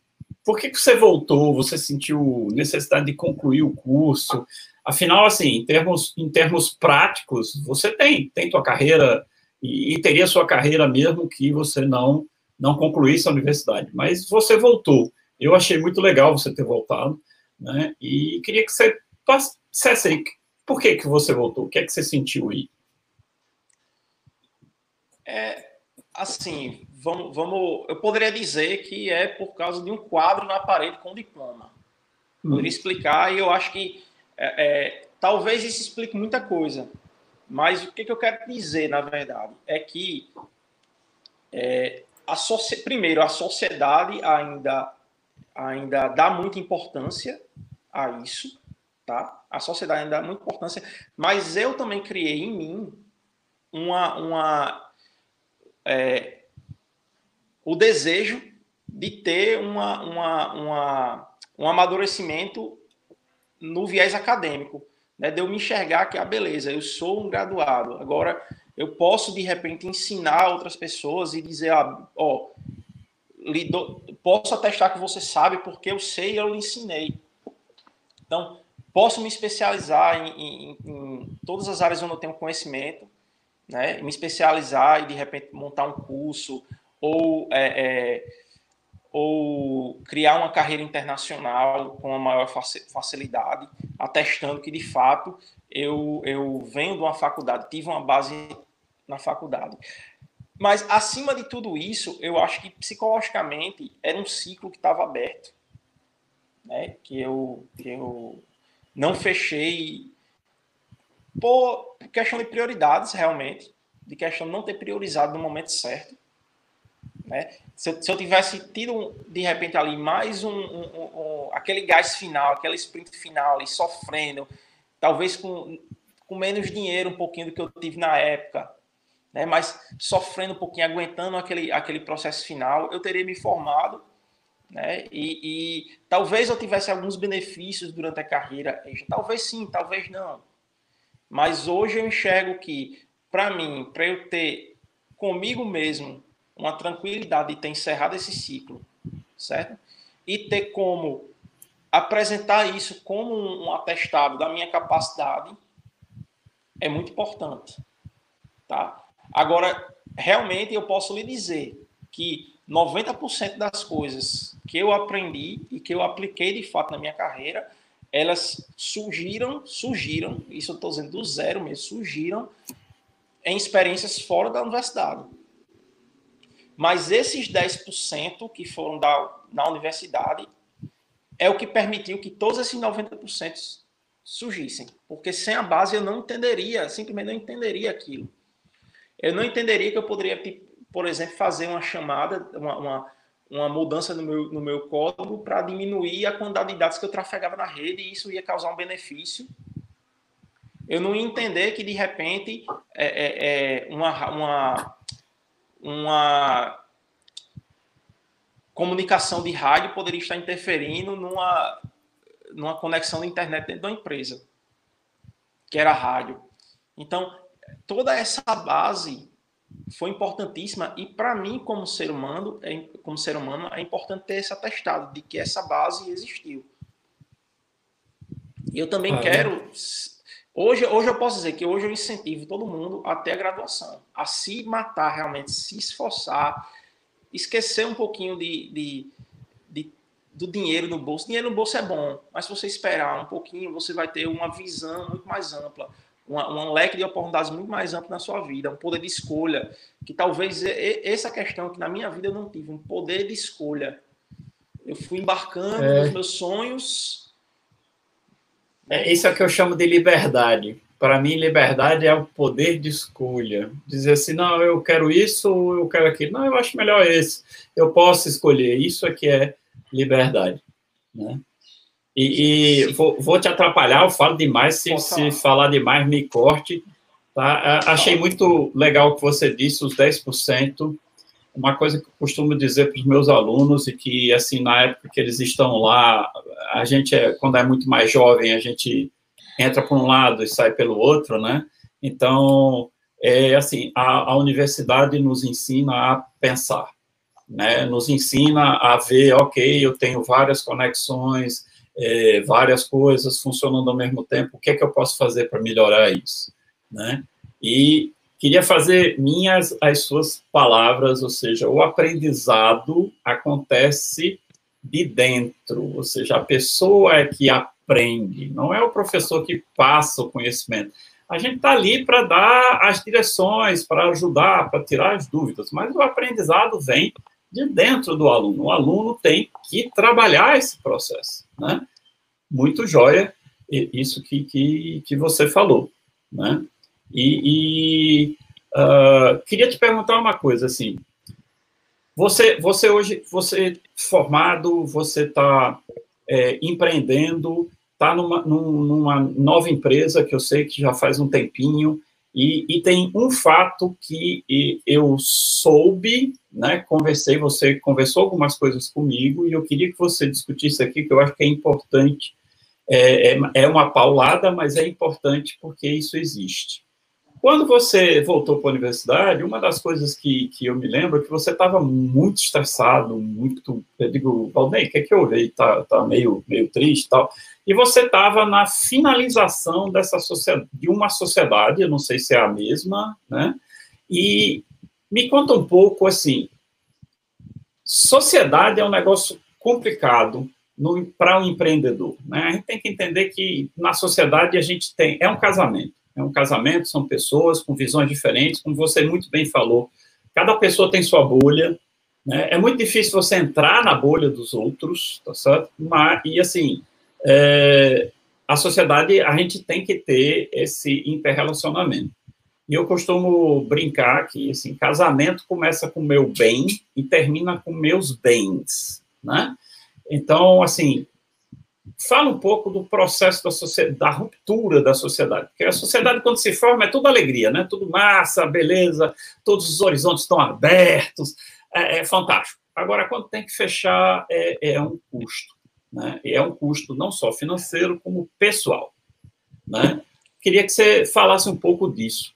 por que, que você voltou? Você sentiu necessidade de concluir o curso? Afinal, assim, em termos, em termos práticos, você tem, tem tua carreira e, e teria sua carreira mesmo que você não não concluísse a universidade. Mas você voltou. Eu achei muito legal você ter voltado, né? E queria que você dissesse aí por que que você voltou, o que é que você sentiu aí? É, assim, vamos, vamos, eu poderia dizer que é por causa de um quadro na parede com diploma. Hum. Poderia explicar, e eu acho que é, é, talvez isso explique muita coisa. Mas o que, que eu quero dizer, na verdade, é que é, a primeiro, a sociedade ainda, ainda dá muita importância a isso, tá? A sociedade ainda dá muita importância, mas eu também criei em mim uma, uma é, o desejo de ter uma, uma, uma, um amadurecimento no viés acadêmico, né? de eu me enxergar que, ah, beleza, eu sou um graduado, agora eu posso, de repente, ensinar outras pessoas e dizer, ah, ó, lido, posso atestar que você sabe porque eu sei e eu lhe ensinei. Então, posso me especializar em, em, em, todas as áreas onde eu tenho conhecimento, né? me especializar e, de repente, montar um curso ou, é, é, ou criar uma carreira internacional com uma maior facilidade, atestando que, de fato, eu, eu venho de uma faculdade, tive uma base na faculdade. Mas, acima de tudo isso, eu acho que psicologicamente era um ciclo que estava aberto, né? que, eu, que eu não fechei por questão de prioridades, realmente, de questão de não ter priorizado no momento certo. Né? Se, eu, se eu tivesse tido, de repente, ali mais um, um, um, aquele gás final, aquele sprint final ali, sofrendo, talvez com, com menos dinheiro um pouquinho do que eu tive na época, né? mas sofrendo um pouquinho, aguentando aquele, aquele processo final, eu teria me formado né? E, e, talvez eu tivesse alguns benefícios durante a carreira, talvez sim, talvez não. Mas hoje eu enxergo que, para mim, para eu ter comigo mesmo uma tranquilidade de ter encerrado esse ciclo, certo? E ter como apresentar isso como um atestado da minha capacidade é muito importante, tá? Agora, realmente eu posso lhe dizer que 90% das coisas que eu aprendi e que eu apliquei de fato na minha carreira, elas surgiram, surgiram, isso eu estou dizendo do zero mesmo, surgiram em experiências fora da universidade. Mas esses 10% que foram da, na universidade é o que permitiu que todos esses 90% surgissem. Porque sem a base eu não entenderia, simplesmente não entenderia aquilo. Eu não entenderia que eu poderia por exemplo, fazer uma chamada, uma, uma, uma mudança no meu, no meu código para diminuir a quantidade de dados que eu trafegava na rede e isso ia causar um benefício. Eu não ia entender que, de repente, é, é, é uma, uma, uma comunicação de rádio poderia estar interferindo numa, numa conexão de internet dentro da empresa, que era rádio. Então, toda essa base foi importantíssima e para mim como ser humano é, como ser humano é importante ter esse atestado de que essa base existiu. E eu também ah, quero hoje hoje eu posso dizer que hoje eu incentivo todo mundo até a graduação a se matar realmente se esforçar esquecer um pouquinho de, de, de do dinheiro no bolso. Dinheiro no bolso é bom mas se você esperar um pouquinho você vai ter uma visão muito mais ampla um leque de oportunidades muito mais amplo na sua vida, um poder de escolha, que talvez essa questão que na minha vida eu não tive, um poder de escolha. Eu fui embarcando é. nos meus sonhos. É, isso é o que eu chamo de liberdade. Para mim, liberdade é o poder de escolha. Dizer assim, não, eu quero isso ou eu quero aquilo. Não, eu acho melhor esse. Eu posso escolher. Isso é que é liberdade. Né? E, e vou, vou, te atrapalhar, eu falo demais, se, se falar demais, me corte. Tá? Achei muito legal o que você disse, os 10%. Uma coisa que eu costumo dizer para os meus alunos, e que, assim, na época que eles estão lá, a gente, é, quando é muito mais jovem, a gente entra por um lado e sai pelo outro, né? Então, é assim, a, a universidade nos ensina a pensar, né? Nos ensina a ver, ok, eu tenho várias conexões, é, várias coisas funcionando ao mesmo tempo, o que é que eu posso fazer para melhorar isso, né? E queria fazer minhas as suas palavras, ou seja, o aprendizado acontece de dentro, ou seja, a pessoa é que aprende, não é o professor que passa o conhecimento. A gente está ali para dar as direções, para ajudar, para tirar as dúvidas, mas o aprendizado vem de dentro do aluno. O aluno tem que trabalhar esse processo, né? Muito jóia isso que, que, que você falou, né? E, e uh, queria te perguntar uma coisa, assim, você, você hoje, você formado, você está é, empreendendo, está numa, numa nova empresa que eu sei que já faz um tempinho, e, e, tem um fato que eu soube, né, conversei, você conversou algumas coisas comigo, e eu queria que você discutisse aqui, que eu acho que é importante, é, é, é uma paulada, mas é importante porque isso existe. Quando você voltou para a universidade, uma das coisas que, que eu me lembro é que você estava muito estressado, muito. Eu digo, Valdem, o que é que eu ouvi? Está tá meio, meio triste e tal. E você estava na finalização dessa de uma sociedade, eu não sei se é a mesma, né? E me conta um pouco assim. Sociedade é um negócio complicado para um empreendedor. Né? A gente tem que entender que na sociedade a gente tem é um casamento é um casamento, são pessoas com visões diferentes, como você muito bem falou. Cada pessoa tem sua bolha, né? É muito difícil você entrar na bolha dos outros, tá certo? Mas, e assim, é, a sociedade, a gente tem que ter esse interrelacionamento. E eu costumo brincar que, assim, casamento começa com meu bem e termina com meus bens, né? Então, assim, fala um pouco do processo da, da ruptura da sociedade. Porque a sociedade, quando se forma, é tudo alegria, né? Tudo massa, beleza, todos os horizontes estão abertos, é, é fantástico. Agora, quando tem que fechar, é, é, um custo. Né? E é um custo não só financeiro, como pessoal. Né? Queria que você falasse um pouco disso.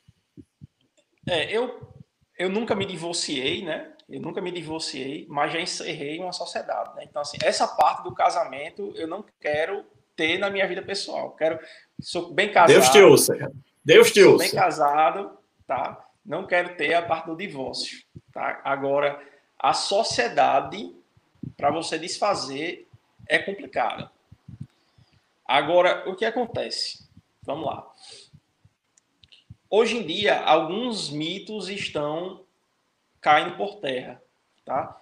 É, eu, eu nunca me divorciei, né? Eu nunca me divorciei, mas já encerrei uma sociedade. Né? Então, assim, essa parte do casamento eu não quero ter na minha vida pessoal. Quero, sou bem casado. Deus te ouça, cara. Deus te ouça. bem casado, tá? Não quero ter a parte do divórcio, tá? Agora, a sociedade, para você desfazer, é complicada. Agora, o que acontece? Vamos lá. Hoje em dia, alguns mitos estão caindo por terra, tá?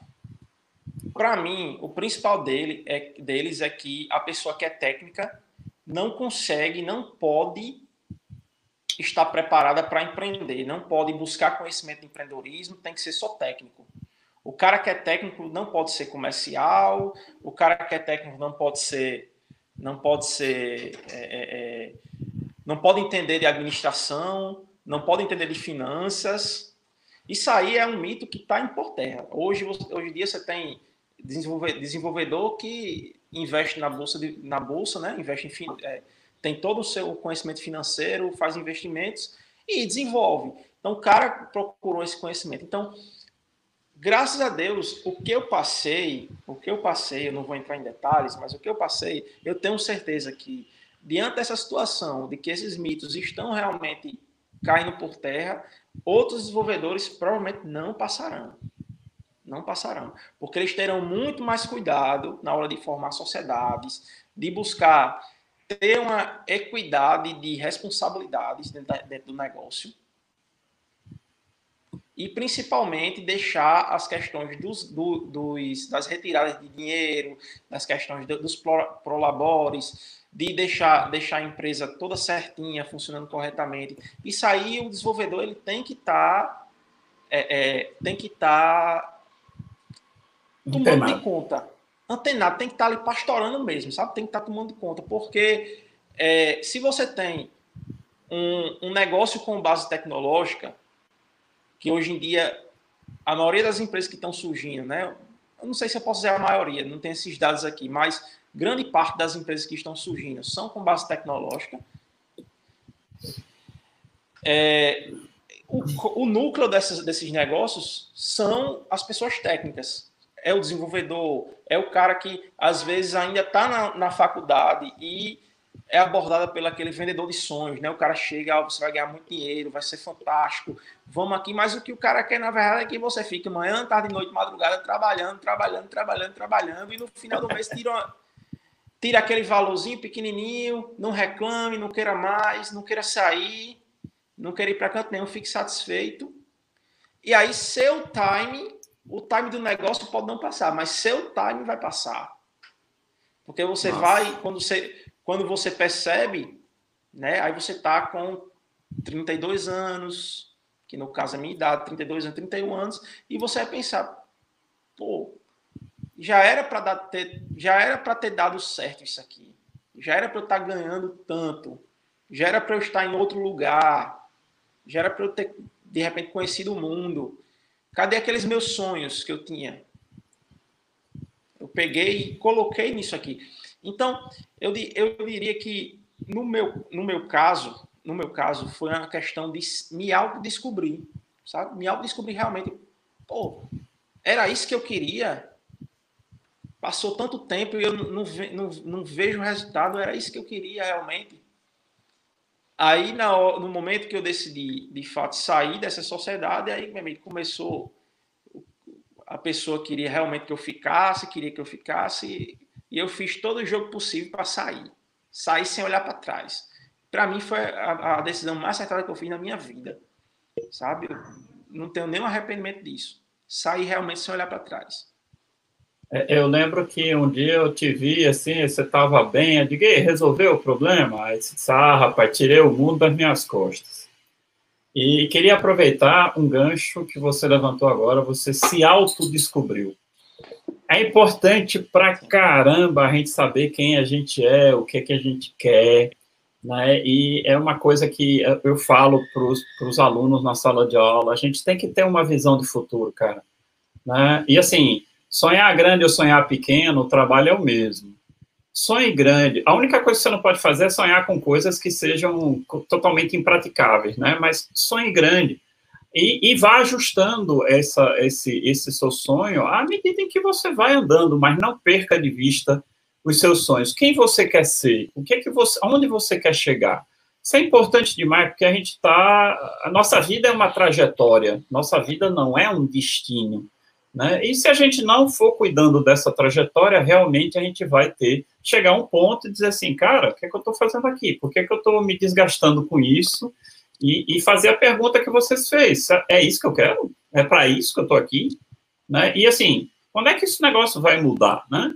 Para mim, o principal dele é, deles é que a pessoa que é técnica não consegue, não pode estar preparada para empreender, não pode buscar conhecimento de empreendedorismo, tem que ser só técnico. O cara que é técnico não pode ser comercial, o cara que é técnico não pode ser, não pode ser, é, é, é não pode entender de administração, não pode entender de finanças, isso aí é um mito que está em por terra. Hoje, hoje em dia você tem desenvolvedor que investe na bolsa, de, na bolsa, né? Investe em, é, tem todo o seu conhecimento financeiro, faz investimentos e desenvolve. Então, o cara procurou esse conhecimento. Então, graças a Deus, o que eu passei, o que eu passei, eu não vou entrar em detalhes, mas o que eu passei, eu tenho certeza que diante dessa situação de que esses mitos estão realmente caindo por terra, outros desenvolvedores provavelmente não passarão. Não passarão. Porque eles terão muito mais cuidado na hora de formar sociedades, de buscar ter uma equidade de responsabilidades dentro do negócio. E principalmente deixar as questões dos, do, dos, das retiradas de dinheiro, das questões dos prolabores, de deixar, deixar a empresa toda certinha, funcionando corretamente. Isso aí o desenvolvedor ele tem que estar tá, é, é, tem que estar tá tomando Antenado. de conta. Antenado, tem que estar tá ali pastorando mesmo, sabe? Tem que estar tá tomando de conta, porque é, se você tem um, um negócio com base tecnológica, que hoje em dia a maioria das empresas que estão surgindo, né? Eu não sei se eu posso dizer a maioria, não tem esses dados aqui, mas grande parte das empresas que estão surgindo são com base tecnológica. É, o, o, núcleo dessas, desses negócios são as pessoas técnicas. É o desenvolvedor, é o cara que às vezes ainda está na, na, faculdade e é abordada pelo aquele vendedor de sonhos, né? O cara chega, você vai ganhar muito dinheiro, vai ser fantástico, vamos aqui, mas o que o cara quer, na verdade, é que você fique manhã, tarde, noite, madrugada, trabalhando, trabalhando, trabalhando, trabalhando, e no final do mês tira uma, tira aquele valorzinho pequenininho, não reclame, não queira mais, não queira sair, não queira ir para canto nenhum, fique satisfeito. E aí seu time, o time do negócio pode não passar, mas seu time vai passar. Porque você Nossa. vai, quando você, quando você percebe, né, aí você está com 32 anos, que no caso é a minha idade, 32 anos, 31 anos, e você vai pensar, pô, já era para ter, já era para ter dado certo isso aqui. Já era para eu estar tá ganhando tanto. Já era para eu estar em outro lugar. Já era para eu ter de repente conhecido o mundo. Cadê aqueles meus sonhos que eu tinha? Eu peguei e coloquei nisso aqui. Então, eu, eu diria que no meu, no meu caso, no meu caso, foi uma questão de me autodescobrir, sabe? Me autodescobrir realmente. Pô, era isso que eu queria. Passou tanto tempo e eu não, não, não vejo resultado. Era isso que eu queria realmente. Aí, no momento que eu decidi, de fato, sair dessa sociedade, aí meu amigo, começou. A pessoa queria realmente que eu ficasse, queria que eu ficasse, e eu fiz todo o jogo possível para sair. Sair sem olhar para trás para mim foi a, a, decisão mais acertada que eu fiz na minha vida, sabe? Eu não tenho nenhum arrependimento disso. Sair realmente sem olhar para trás. É, eu lembro que um dia eu te vi assim, você estava bem, eu digo, resolveu o problema? Aí disse, ah, rapaz, tirei o mundo das minhas costas. E queria aproveitar um gancho que você levantou agora, você se autodescobriu. É importante pra caramba a gente saber quem a gente é, o que, é que a gente quer, né? E é uma coisa que eu falo para os alunos na sala de aula, a gente tem que ter uma visão de futuro, cara. Né? E assim, sonhar grande ou sonhar pequeno, o trabalho é o mesmo. Sonhe grande. A única coisa que você não pode fazer é sonhar com coisas que sejam totalmente impraticáveis, né? Mas sonhe grande. E, e vá ajustando essa, esse, esse seu sonho à medida em que você vai andando, mas não perca de vista os seus sonhos. Quem você quer ser? O que é que você, aonde você quer chegar? Isso é importante demais porque a gente está, a nossa vida é uma trajetória, nossa vida não é um destino, né? E se a gente não for cuidando dessa trajetória, realmente a gente vai ter chegar a um ponto e dizer assim, cara, o que é que eu estou fazendo aqui? Por que, é que eu estou me desgastando com isso? E, e, fazer a pergunta que vocês fez, é isso que eu quero? É para isso que eu estou aqui? Né? E assim, quando é que esse negócio vai mudar, né?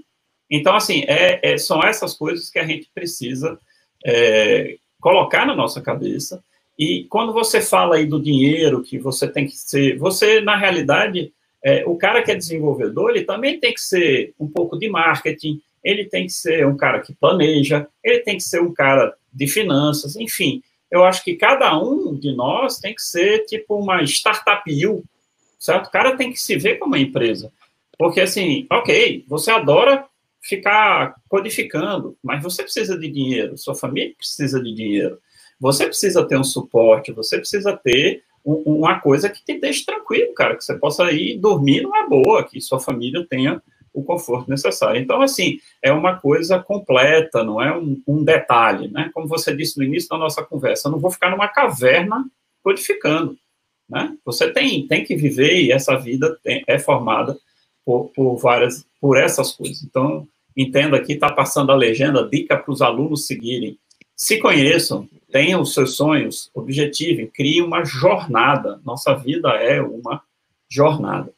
Então, assim, é, é, são essas coisas que a gente precisa é, colocar na nossa cabeça. E quando você fala aí do dinheiro, que você tem que ser. Você, na realidade, é, o cara que é desenvolvedor, ele também tem que ser um pouco de marketing, ele tem que ser um cara que planeja, ele tem que ser um cara de finanças, enfim. Eu acho que cada um de nós tem que ser tipo uma startup you, certo? O cara tem que se ver como uma empresa. Porque, assim, ok, você adora ficar codificando, mas você precisa de dinheiro, sua família precisa de dinheiro, você precisa ter um suporte, você precisa ter uma coisa que te deixe tranquilo, cara, que você possa ir dormir numa boa, que sua família tenha o conforto necessário. Então, assim, é uma coisa completa, não é um, um detalhe, né? Como você disse no início da nossa conversa, eu não vou ficar numa caverna codificando, né? Você tem, tem que viver e essa vida tem, é formada por, por várias, por essas coisas. Então, entenda aqui, está passando a legenda, dica para os alunos seguirem. Se conheçam, tenham os seus sonhos, objetivem, criem uma jornada. Nossa vida é uma jornada.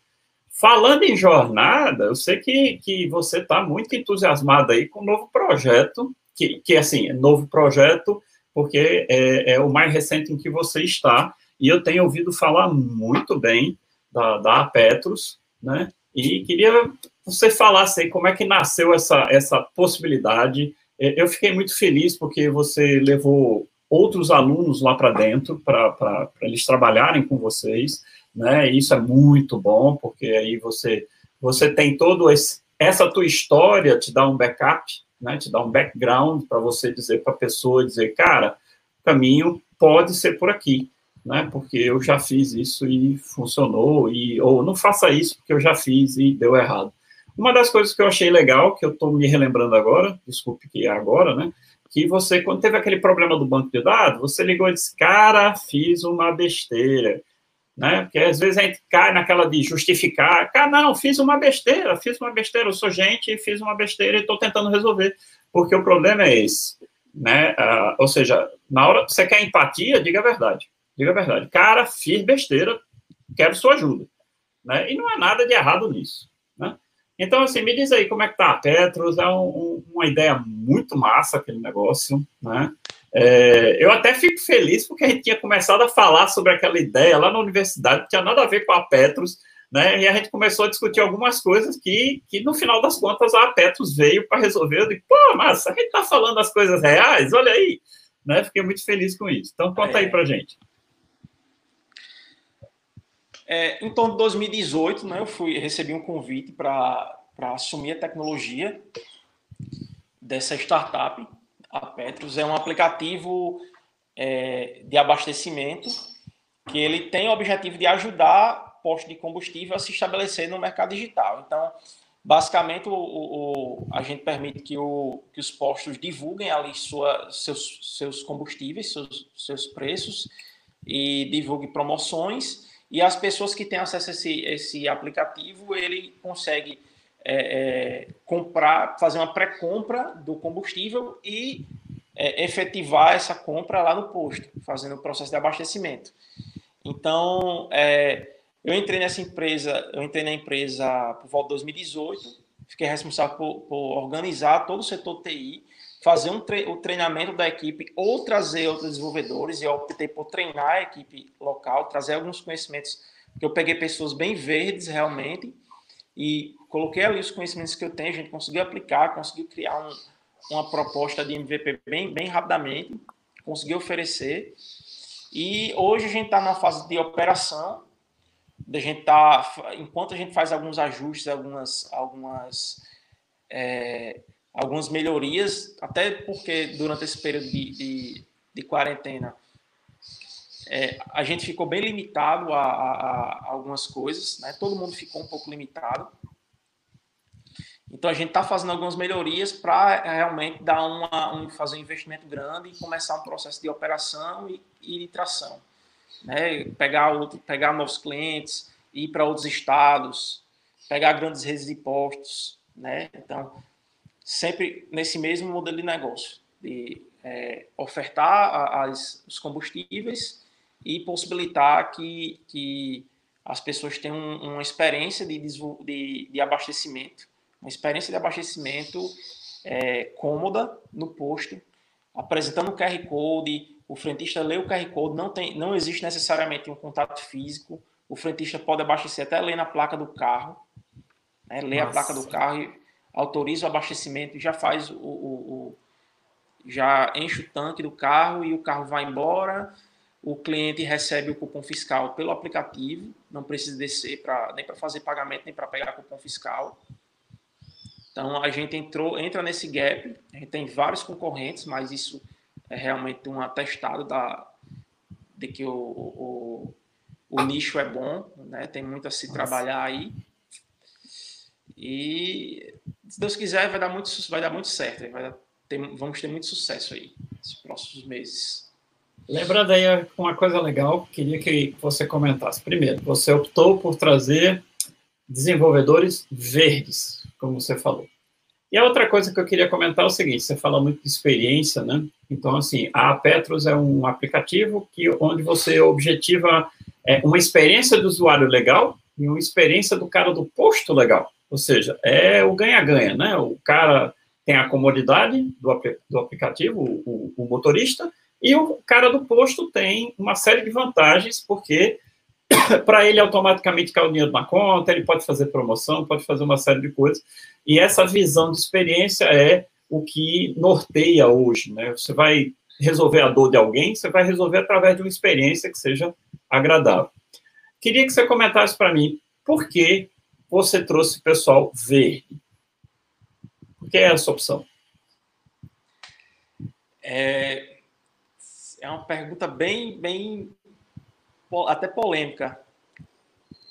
Falando em jornada, eu sei que, que você está muito entusiasmado aí com um novo projeto, que, que assim, é novo projeto, porque é, é, o mais recente em que você está, e eu tenho ouvido falar muito bem da, da Petros, né? E queria que você falasse aí como é que nasceu essa, essa possibilidade. É, eu fiquei muito feliz porque você levou outros alunos lá para dentro para eles trabalharem com vocês, né? Isso é muito bom porque aí você você tem todo esse, essa tua história te dá um backup, né? Te dá um background para você dizer para a pessoa dizer, cara, o caminho pode ser por aqui né? Porque eu já fiz isso e funcionou, e ou não faça isso porque eu já fiz e deu errado. Uma das coisas que eu achei legal, que eu estou me relembrando agora, desculpe que é agora, né? Que você, quando teve aquele problema do banco de dados, você ligou e disse, cara, fiz uma besteira, né? Porque às vezes a gente cai naquela de justificar, cara, não, fiz uma besteira, fiz uma besteira, eu sou gente, fiz uma besteira e estou tentando resolver, porque o problema é esse, né? Ah, ou seja, na hora que você quer empatia, diga a verdade. Diga a verdade. Cara, fiz besteira, quero sua ajuda. Né? E não há nada de errado nisso. Né? Então, assim, me diz aí como é que tá a Petros, é um, um, uma ideia muito massa aquele negócio, né? É, eu até fico feliz porque a gente tinha começado a falar sobre aquela ideia lá na universidade, que tinha nada a ver com a Petros, né? E a gente começou a discutir algumas coisas que, que no final das contas, a Petros veio para resolver. Eu digo, pô, mas a gente está falando as coisas reais, olha aí. Né? Fiquei muito feliz com isso. Então, conta é. aí para gente. É, em torno de 2018, né, eu fui recebi um convite para assumir a tecnologia dessa startup. A Petros é um aplicativo é, de abastecimento que ele tem o objetivo de ajudar postos de combustível a se estabelecer no mercado digital. Então, basicamente, o, o, a gente permite que, o, que os postos divulguem ali sua, seus, seus combustíveis, seus, seus preços e divulguem promoções e as pessoas que têm acesso a esse, esse aplicativo, ele consegue é, é, comprar, fazer uma pré-compra do combustível e é, efetivar essa compra lá no posto, fazendo o processo de abastecimento. Então, é, eu entrei nessa empresa, eu entrei na empresa por volta de 2018, fiquei responsável por, por organizar todo o setor TI, fazer um tre o treinamento da equipe ou trazer outros desenvolvedores, e eu optei por treinar a equipe local, trazer alguns conhecimentos, que eu peguei pessoas bem verdes realmente, e coloquei ali os conhecimentos que eu tenho, a gente conseguiu aplicar, conseguiu criar um, uma proposta de MVP bem, bem rapidamente, conseguiu oferecer, e hoje a gente está na fase de operação, a gente tá, enquanto a gente faz alguns ajustes, algumas, algumas é, algumas melhorias, até porque durante esse período de, de, de quarentena é, a gente ficou bem limitado a, a, a, algumas coisas, né? todo mundo ficou um pouco limitado. Então a gente está fazendo algumas melhorias para realmente dar uma, um, fazer um investimento grande e começar um processo de operação e, e de tração. Né? Pegar, outro, pegar novos clientes, ir para outros estados, pegar grandes redes de postos. Né? Então, sempre nesse mesmo modelo de negócio, de é, ofertar as, os combustíveis e possibilitar que, que as pessoas tenham uma experiência de, de, de abastecimento, uma experiência de abastecimento é, cômoda no posto, apresentando o QR Code, o frentista lê o QR Code, não, tem, não existe necessariamente um contato físico, o frentista pode abastecer até ler na placa do carro, né, ler a placa do carro e autoriza o abastecimento, já faz o, o, o, já enche o tanque do carro e o carro vai embora. O cliente recebe o cupom fiscal pelo aplicativo, não precisa descer para nem para fazer pagamento nem para pegar cupom fiscal. Então a gente entrou, entra nesse gap. A gente tem vários concorrentes, mas isso é realmente um atestado da de que o, o, o nicho é bom, né? Tem muito a se Nossa. trabalhar aí. E se Deus quiser, vai dar muito, vai dar muito certo. Vai vamos ter muito sucesso aí nos próximos meses. Lembrando aí uma coisa legal, queria que você comentasse. Primeiro, você optou por trazer desenvolvedores verdes, como você falou. E a outra coisa que eu queria comentar é o seguinte: você fala muito de experiência, né? Então, assim, a Petros é um aplicativo que, onde você objetiva é, uma experiência do usuário legal e uma experiência do cara do posto legal. Ou seja, é o ganha-ganha, né? O cara tem a comodidade do, do aplicativo, o, o, motorista, e o cara do posto tem uma série de vantagens, porque para ele automaticamente cai o dinheiro na conta, ele pode fazer promoção, pode fazer uma série de coisas. E essa visão de experiência é o que norteia hoje, né? Você vai resolver a dor de alguém, você vai resolver através de uma experiência que seja agradável. Queria que você comentasse para mim por que você trouxe pessoal verde? Por que é essa opção? É, é uma pergunta bem, bem, até polêmica.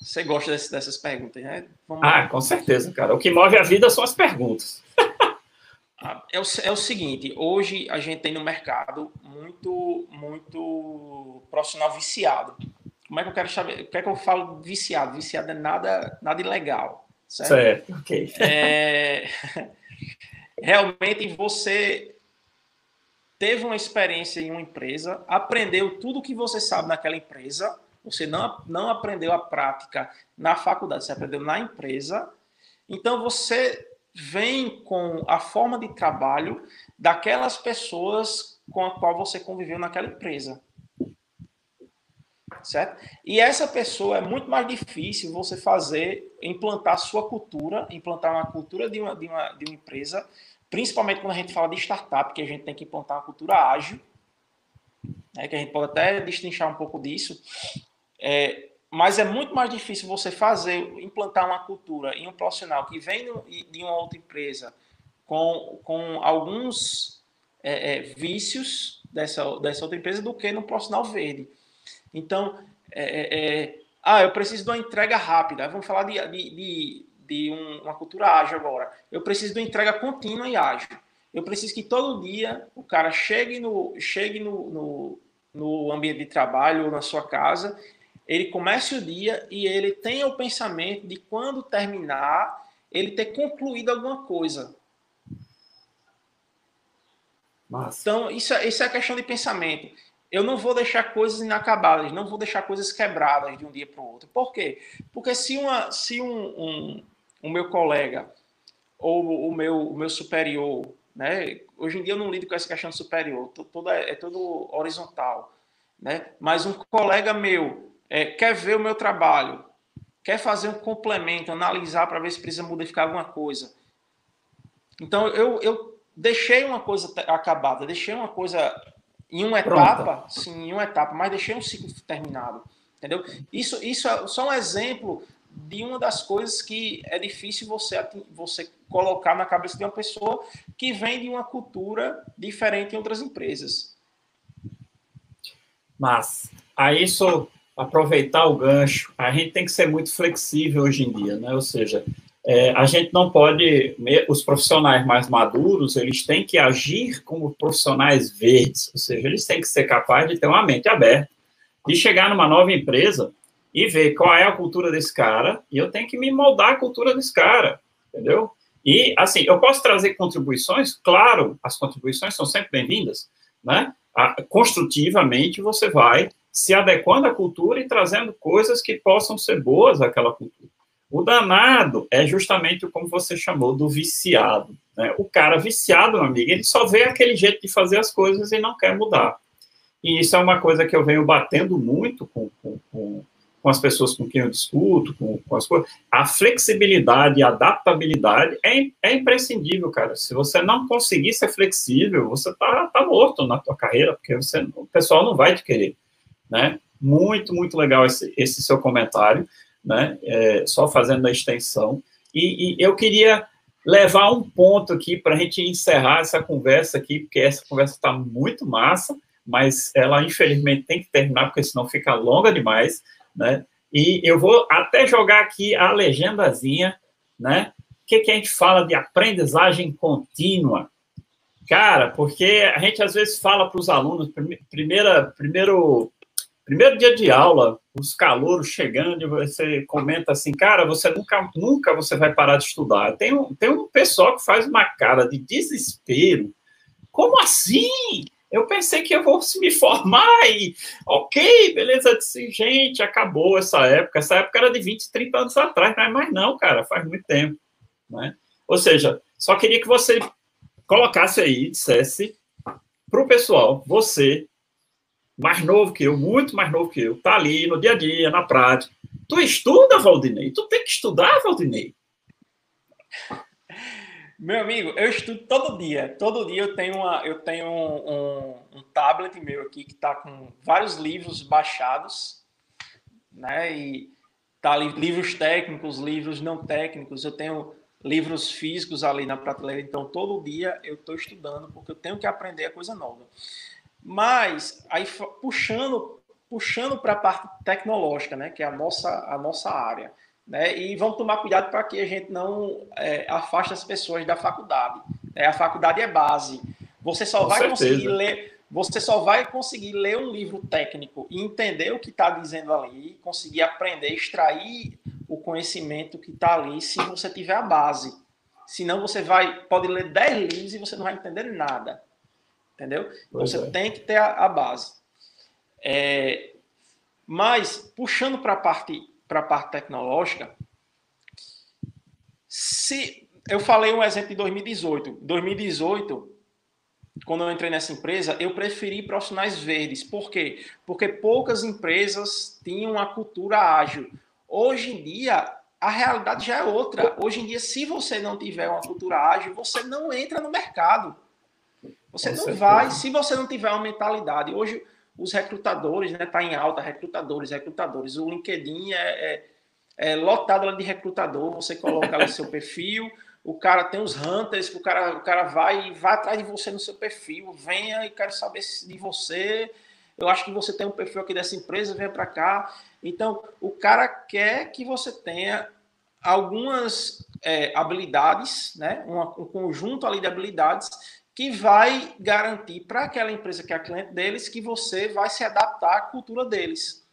Você gosta desse, dessas perguntas, né? Vamos ah, com certeza, cara. O que move a vida são as perguntas. Ah, é o, é o seguinte, hoje a gente tem no mercado muito, muito profissional viciado. Como é que eu quero saber? O que é que eu falo viciado? Viciado é nada, nada ilegal. Certo? certo ok. É, realmente você teve uma experiência em uma empresa, aprendeu tudo o que você sabe naquela empresa, você não, não aprendeu a prática na faculdade, você aprendeu na empresa. Então você vem com a forma de trabalho daquelas pessoas com a qual você conviveu naquela empresa. Certo? E essa pessoa é muito mais difícil você fazer, implantar sua cultura, implantar uma cultura de uma, de uma, de uma empresa, principalmente quando a gente fala de startup, que a gente tem que implantar uma cultura ágil, né, que a gente pode até destrinchar um pouco disso. É, mas é muito mais difícil você fazer, implantar uma cultura em um profissional que vem de uma outra empresa com, com alguns é, é, vícios dessa, dessa outra empresa do que no profissional verde. Então, é, é, é ah, eu preciso de uma entrega rápida. Vamos falar de, de, de, de um, uma cultura ágil agora. Eu preciso de uma entrega contínua e ágil. Eu preciso que todo dia o cara chegue no, chegue no, no, no ambiente de trabalho ou na sua casa, ele comece o dia e ele tenha o pensamento de quando terminar, ele ter concluído alguma coisa. Massa. Então, isso, é, isso é a questão de pensamento. Eu não vou deixar coisas inacabadas, não vou deixar coisas quebradas de um dia para o outro. Por quê? Porque se, uma, se um, um, um meu colega ou o meu, o meu superior, né? Hoje em dia eu não lido com essa questão superior, todo, é, é todo horizontal, né? Mas um colega meu é, quer ver o meu trabalho, quer fazer um complemento, analisar para ver se precisa modificar alguma coisa. Então eu, eu deixei uma coisa acabada, deixei uma coisa em uma etapa, Pronta. sim, em uma etapa, mas deixei um ciclo terminado, entendeu? Isso, isso é só um exemplo de uma das coisas que é difícil você, você colocar na cabeça de uma pessoa que vem de uma cultura diferente em outras empresas. Mas, a isso, aproveitar o gancho, a gente tem que ser muito flexível hoje em dia, né? Ou seja, é, a gente não pode, os profissionais mais maduros, eles têm que agir como profissionais verdes, ou seja, eles têm que ser capazes de ter uma mente aberta, de chegar numa nova empresa e ver qual é a cultura desse cara, e eu tenho que me moldar a cultura desse cara, entendeu? E, assim, eu posso trazer contribuições? Claro, as contribuições são sempre bem-vindas, né? Construtivamente, você vai se adequando à cultura e trazendo coisas que possam ser boas àquela cultura. O danado é justamente como você chamou do viciado. Né? O cara viciado, meu amigo, ele só vê aquele jeito de fazer as coisas e não quer mudar. E isso é uma coisa que eu venho batendo muito com, com, com, com as pessoas com quem eu discuto, com, com as coisas. A flexibilidade a adaptabilidade é, é imprescindível, cara. Se você não conseguir ser flexível, você tá, tá morto na tua carreira, porque você, o pessoal não vai te querer, né? Muito, muito legal esse, esse seu comentário né? É, só fazendo a extensão. E, e, eu queria levar um ponto aqui para a gente encerrar essa conversa aqui, porque essa conversa está muito massa, mas ela infelizmente tem que terminar, porque senão fica longa demais, né? E eu vou até jogar aqui a legendazinha, né? O que, que a gente fala de aprendizagem contínua? Cara, porque a gente às vezes fala para os alunos, primeira, primeiro Primeiro dia de aula, os calouros chegando, e você comenta assim, cara, você nunca, nunca você vai parar de estudar. Tem um, tem um pessoal que faz uma cara de desespero. Como assim? Eu pensei que eu fosse me formar e, ok, beleza, disse, gente, acabou essa época. Essa época era de 20, 30 anos atrás, mas, mas não, cara, faz muito tempo. Né? Ou seja, só queria que você colocasse aí, dissesse para o pessoal, você mais novo que eu, muito mais novo que eu, tá ali no dia a dia, na prática. Tu estuda, Valdinei? Tu tem que estudar, Valdinei? Meu amigo, eu estudo todo dia. Todo dia eu tenho, uma, eu tenho um, um, um tablet meu aqui que está com vários livros baixados, né? E tá ali livros técnicos, livros não técnicos. Eu tenho livros físicos ali na prateleira. Então todo dia eu estou estudando porque eu tenho que aprender a coisa nova. Mas aí puxando puxando para a parte tecnológica, né, que é a nossa a nossa área, né, e vamos tomar cuidado para que a gente não é, afaste as pessoas da faculdade. É, a faculdade é base. Você só Com vai certeza. conseguir ler você só vai conseguir ler um livro técnico e entender o que está dizendo ali, conseguir aprender, extrair o conhecimento que está ali, se você tiver a base. Senão você vai pode ler 10 livros e você não vai entender nada entendeu? Então você é. tem que ter a, a base. É, mas, puxando para a parte, a parte tecnológica, se eu falei um exemplo de 2018. 2018, quando eu entrei nessa empresa, eu preferi profissionais verdes. Por quê? Porque poucas empresas tinham uma cultura ágil. Hoje em dia, a realidade já é outra. Hoje em dia, se você não tiver uma cultura ágil, você não entra no mercado. Você Com não certeza. vai, se você não tiver uma mentalidade. Hoje, os recrutadores, né, tá em alta, recrutadores, recrutadores. O LinkedIn é, é, é lotado de recrutador. Você coloca ali seu perfil, o cara tem os hunters, o cara, o cara vai e vai atrás de você no seu perfil, venha e quero saber de você. Eu acho que você tem um perfil aqui dessa empresa, venha para cá. Então, o cara quer que você tenha algumas é, habilidades, né? Um, um, conjunto ali de habilidades que vai garantir para aquela empresa que é cliente deles que você vai se adaptar à cultura deles,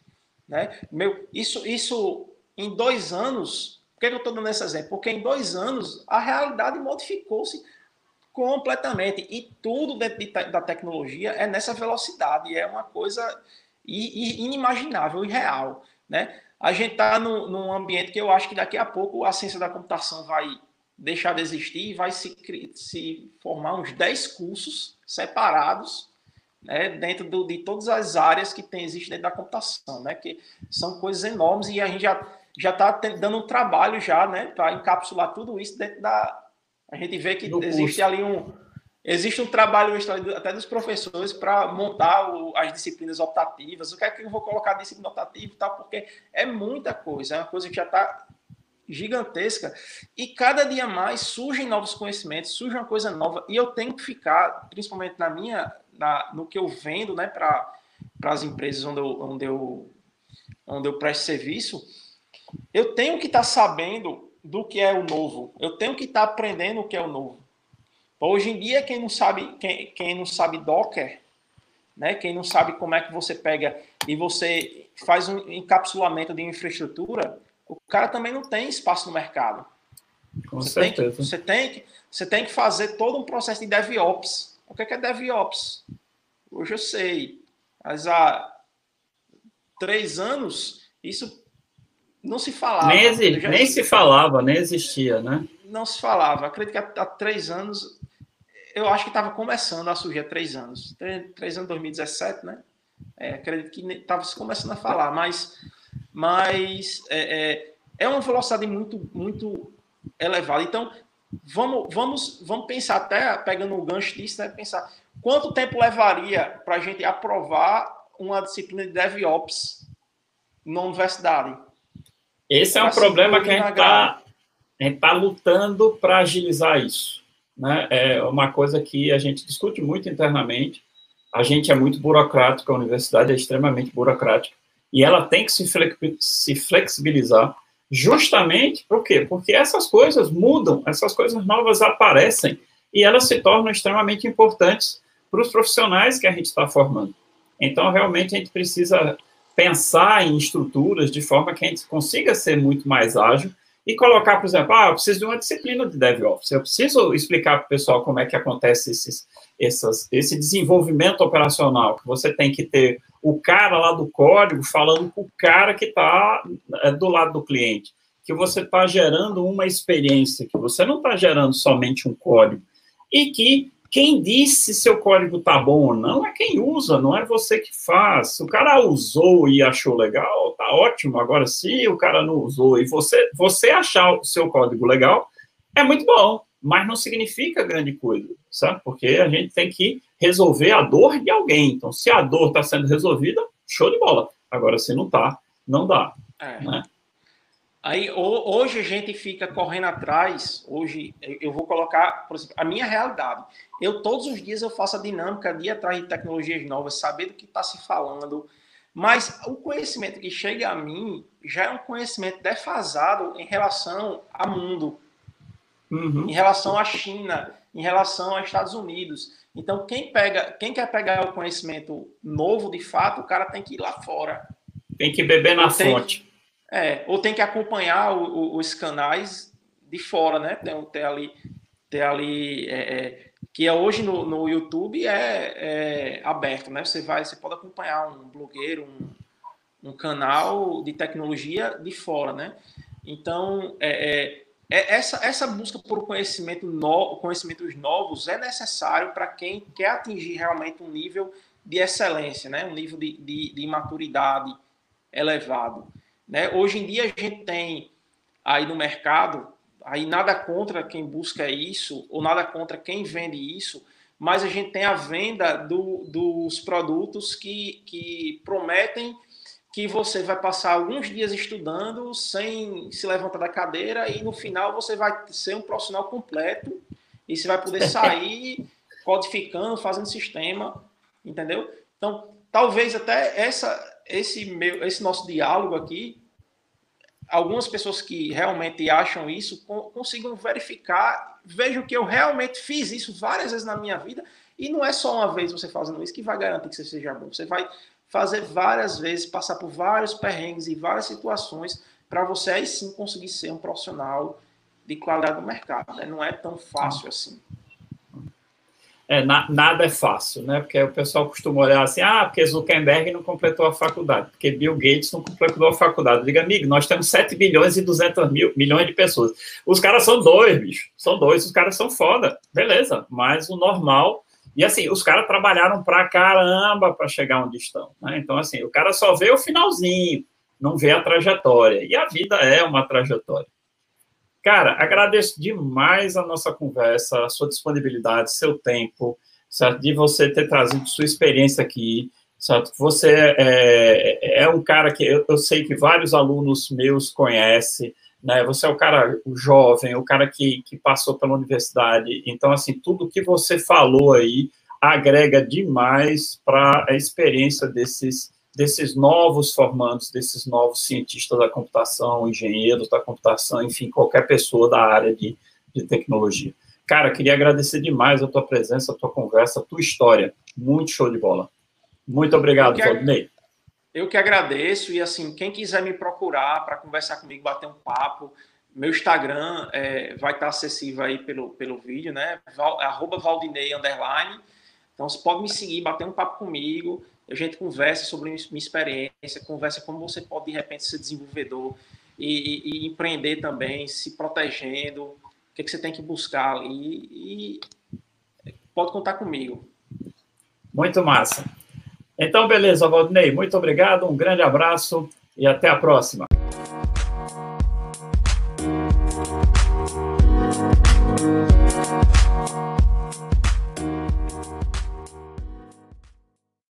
né? Meu, isso, isso em dois anos por que, eu estou dando esse exemplo? Porque em dois anos a realidade modificou-se completamente e tudo dentro de, da tecnologia é nessa velocidade, é uma coisa inimaginável, irreal, né? A gente está num ambiente que eu acho que daqui a pouco a ciência da computação vai deixar de existir e vai se, se formar uns 10 cursos separados né, dentro do, de todas as áreas que tem, existe dentro da computação, né, que são coisas enormes e a gente já já está dando um trabalho já, né, para encapsular tudo isso dentro da. A gente vê que no existe curso. ali um existe um trabalho até dos professores para montar o, as disciplinas optativas. O que é que eu vou colocar disciplina optativa e tal, porque é muita coisa, é uma coisa que já está gigantesca e cada dia mais surgem novos conhecimentos, surge uma coisa nova e eu tenho que ficar, principalmente na minha, na, no que eu vendo, né, para as empresas onde eu, onde eu onde eu presto serviço, eu tenho que estar tá sabendo do que é o novo. Eu tenho que estar tá aprendendo o que é o novo. Hoje em dia, quem não sabe, quem, quem não sabe Docker, né? Quem não sabe como é que você pega e você faz um encapsulamento de infraestrutura, o cara também não tem espaço no mercado. Com você certeza. Tem que, você, tem que, você tem que fazer todo um processo de DevOps. O que é, é DevOps? Hoje eu sei, mas há três anos isso não se falava. Nem, exi... nem se falava, nem existia, né? Não se falava. Acredito que há, há três anos, eu acho que estava começando a surgir há três anos. Três, três anos, 2017, né? É, acredito que estava se começando a falar, mas, mas é, é, é uma velocidade muito, muito elevada. Então, vamos, vamos, vamos pensar, até pegando o gancho disso, né? Pensar quanto tempo levaria para a gente aprovar uma disciplina de DevOps na universidade? Esse é um problema que a gente está tá lutando para agilizar isso. Né? É uma coisa que a gente discute muito internamente. A gente é muito burocrático, a universidade é extremamente burocrática, e ela tem que se flexibilizar justamente por quê? Porque essas coisas mudam, essas coisas novas aparecem, e elas se tornam extremamente importantes para os profissionais que a gente está formando. Então, realmente, a gente precisa pensar em estruturas de forma que a gente consiga ser muito mais ágil e colocar, por exemplo, ah, eu preciso de uma disciplina de DevOps, eu preciso explicar para o pessoal como é que acontece esses, essas, esse desenvolvimento operacional, que você tem que ter o cara lá do código falando com o cara que está é, do lado do cliente, que você está gerando uma experiência, que você não está gerando somente um código, e que quem diz se seu código tá bom ou não é quem usa, não é você que faz. Se o cara usou e achou legal, tá ótimo. Agora, se o cara não usou e você, você achar o seu código legal, é muito bom, mas não significa grande coisa, sabe? Porque a gente tem que resolver a dor de alguém. Então, se a dor está sendo resolvida, show de bola. Agora, se não está, não dá. É. Né? Aí hoje a gente fica correndo atrás. Hoje eu vou colocar, exemplo, a minha realidade. Eu todos os dias eu faço a dinâmica de ir atrás de tecnologias novas, saber do que está se falando. Mas o conhecimento que chega a mim já é um conhecimento defasado em relação ao mundo, uhum. em relação à China, em relação aos Estados Unidos. Então, quem pega, quem quer pegar o conhecimento novo de fato, o cara tem que ir lá fora. Tem que beber na tem, fonte. É, ou tem que acompanhar o, o, os canais de fora, né? Tem, tem ali, tem ali é, é, que é hoje no, no YouTube é, é, aberto, né? Você vai, você pode acompanhar um blogueiro, um, um canal de tecnologia de fora, né? Então, é, é essa, essa busca por conhecimento no, conhecimentos novos é necessário para quem quer atingir realmente um nível de excelência, né? um nível de, de, de maturidade elevado. Né? Hoje em dia a gente tem aí no mercado, aí nada contra quem busca isso, ou nada contra quem vende isso, mas a gente tem a venda do, dos produtos que, que prometem que você vai passar alguns dias estudando sem se levantar da cadeira e no final você vai ser um profissional completo e você vai poder sair codificando, fazendo sistema, entendeu? Então, talvez até essa, esse, meu, esse nosso diálogo aqui, algumas pessoas que realmente acham isso consigam verificar, vejam que eu realmente fiz isso várias vezes na minha vida e não é só uma vez você fazendo isso que vai garantir que você seja bom. Você vai fazer várias vezes, passar por vários perrengues e várias situações para você aí sim conseguir ser um profissional de qualidade no mercado. Né? Não é tão fácil assim. É, na, nada é fácil, né? Porque o pessoal costuma olhar assim, ah, porque Zuckerberg não completou a faculdade, porque Bill Gates não completou a faculdade. Diga, amigo, nós temos 7 bilhões e 200 mil, milhões de pessoas. Os caras são dois, bicho. São dois, os caras são foda. Beleza, mas o normal e assim, os caras trabalharam pra caramba para chegar onde estão. Né? Então, assim, o cara só vê o finalzinho, não vê a trajetória. E a vida é uma trajetória. Cara, agradeço demais a nossa conversa, a sua disponibilidade, seu tempo, certo? De você ter trazido sua experiência aqui, certo? Você é, é, é um cara que eu, eu sei que vários alunos meus conhecem, né? Você é o cara o jovem, o cara que, que passou pela universidade. Então, assim, tudo que você falou aí agrega demais para a experiência desses, desses novos formandos, desses novos cientistas da computação, engenheiros da computação, enfim, qualquer pessoa da área de, de tecnologia. Cara, queria agradecer demais a tua presença, a tua conversa, a tua história. Muito show de bola. Muito obrigado, Valdinei. Eu que agradeço e assim, quem quiser me procurar para conversar comigo, bater um papo, meu Instagram é, vai estar acessível aí pelo, pelo vídeo, né? Val, Valdinei Underline. Então você pode me seguir, bater um papo comigo, a gente conversa sobre minha experiência, conversa como você pode de repente ser desenvolvedor e, e, e empreender também, se protegendo, o que, que você tem que buscar ali e pode contar comigo. Muito massa. Então, beleza, Valdinei, muito obrigado, um grande abraço e até a próxima.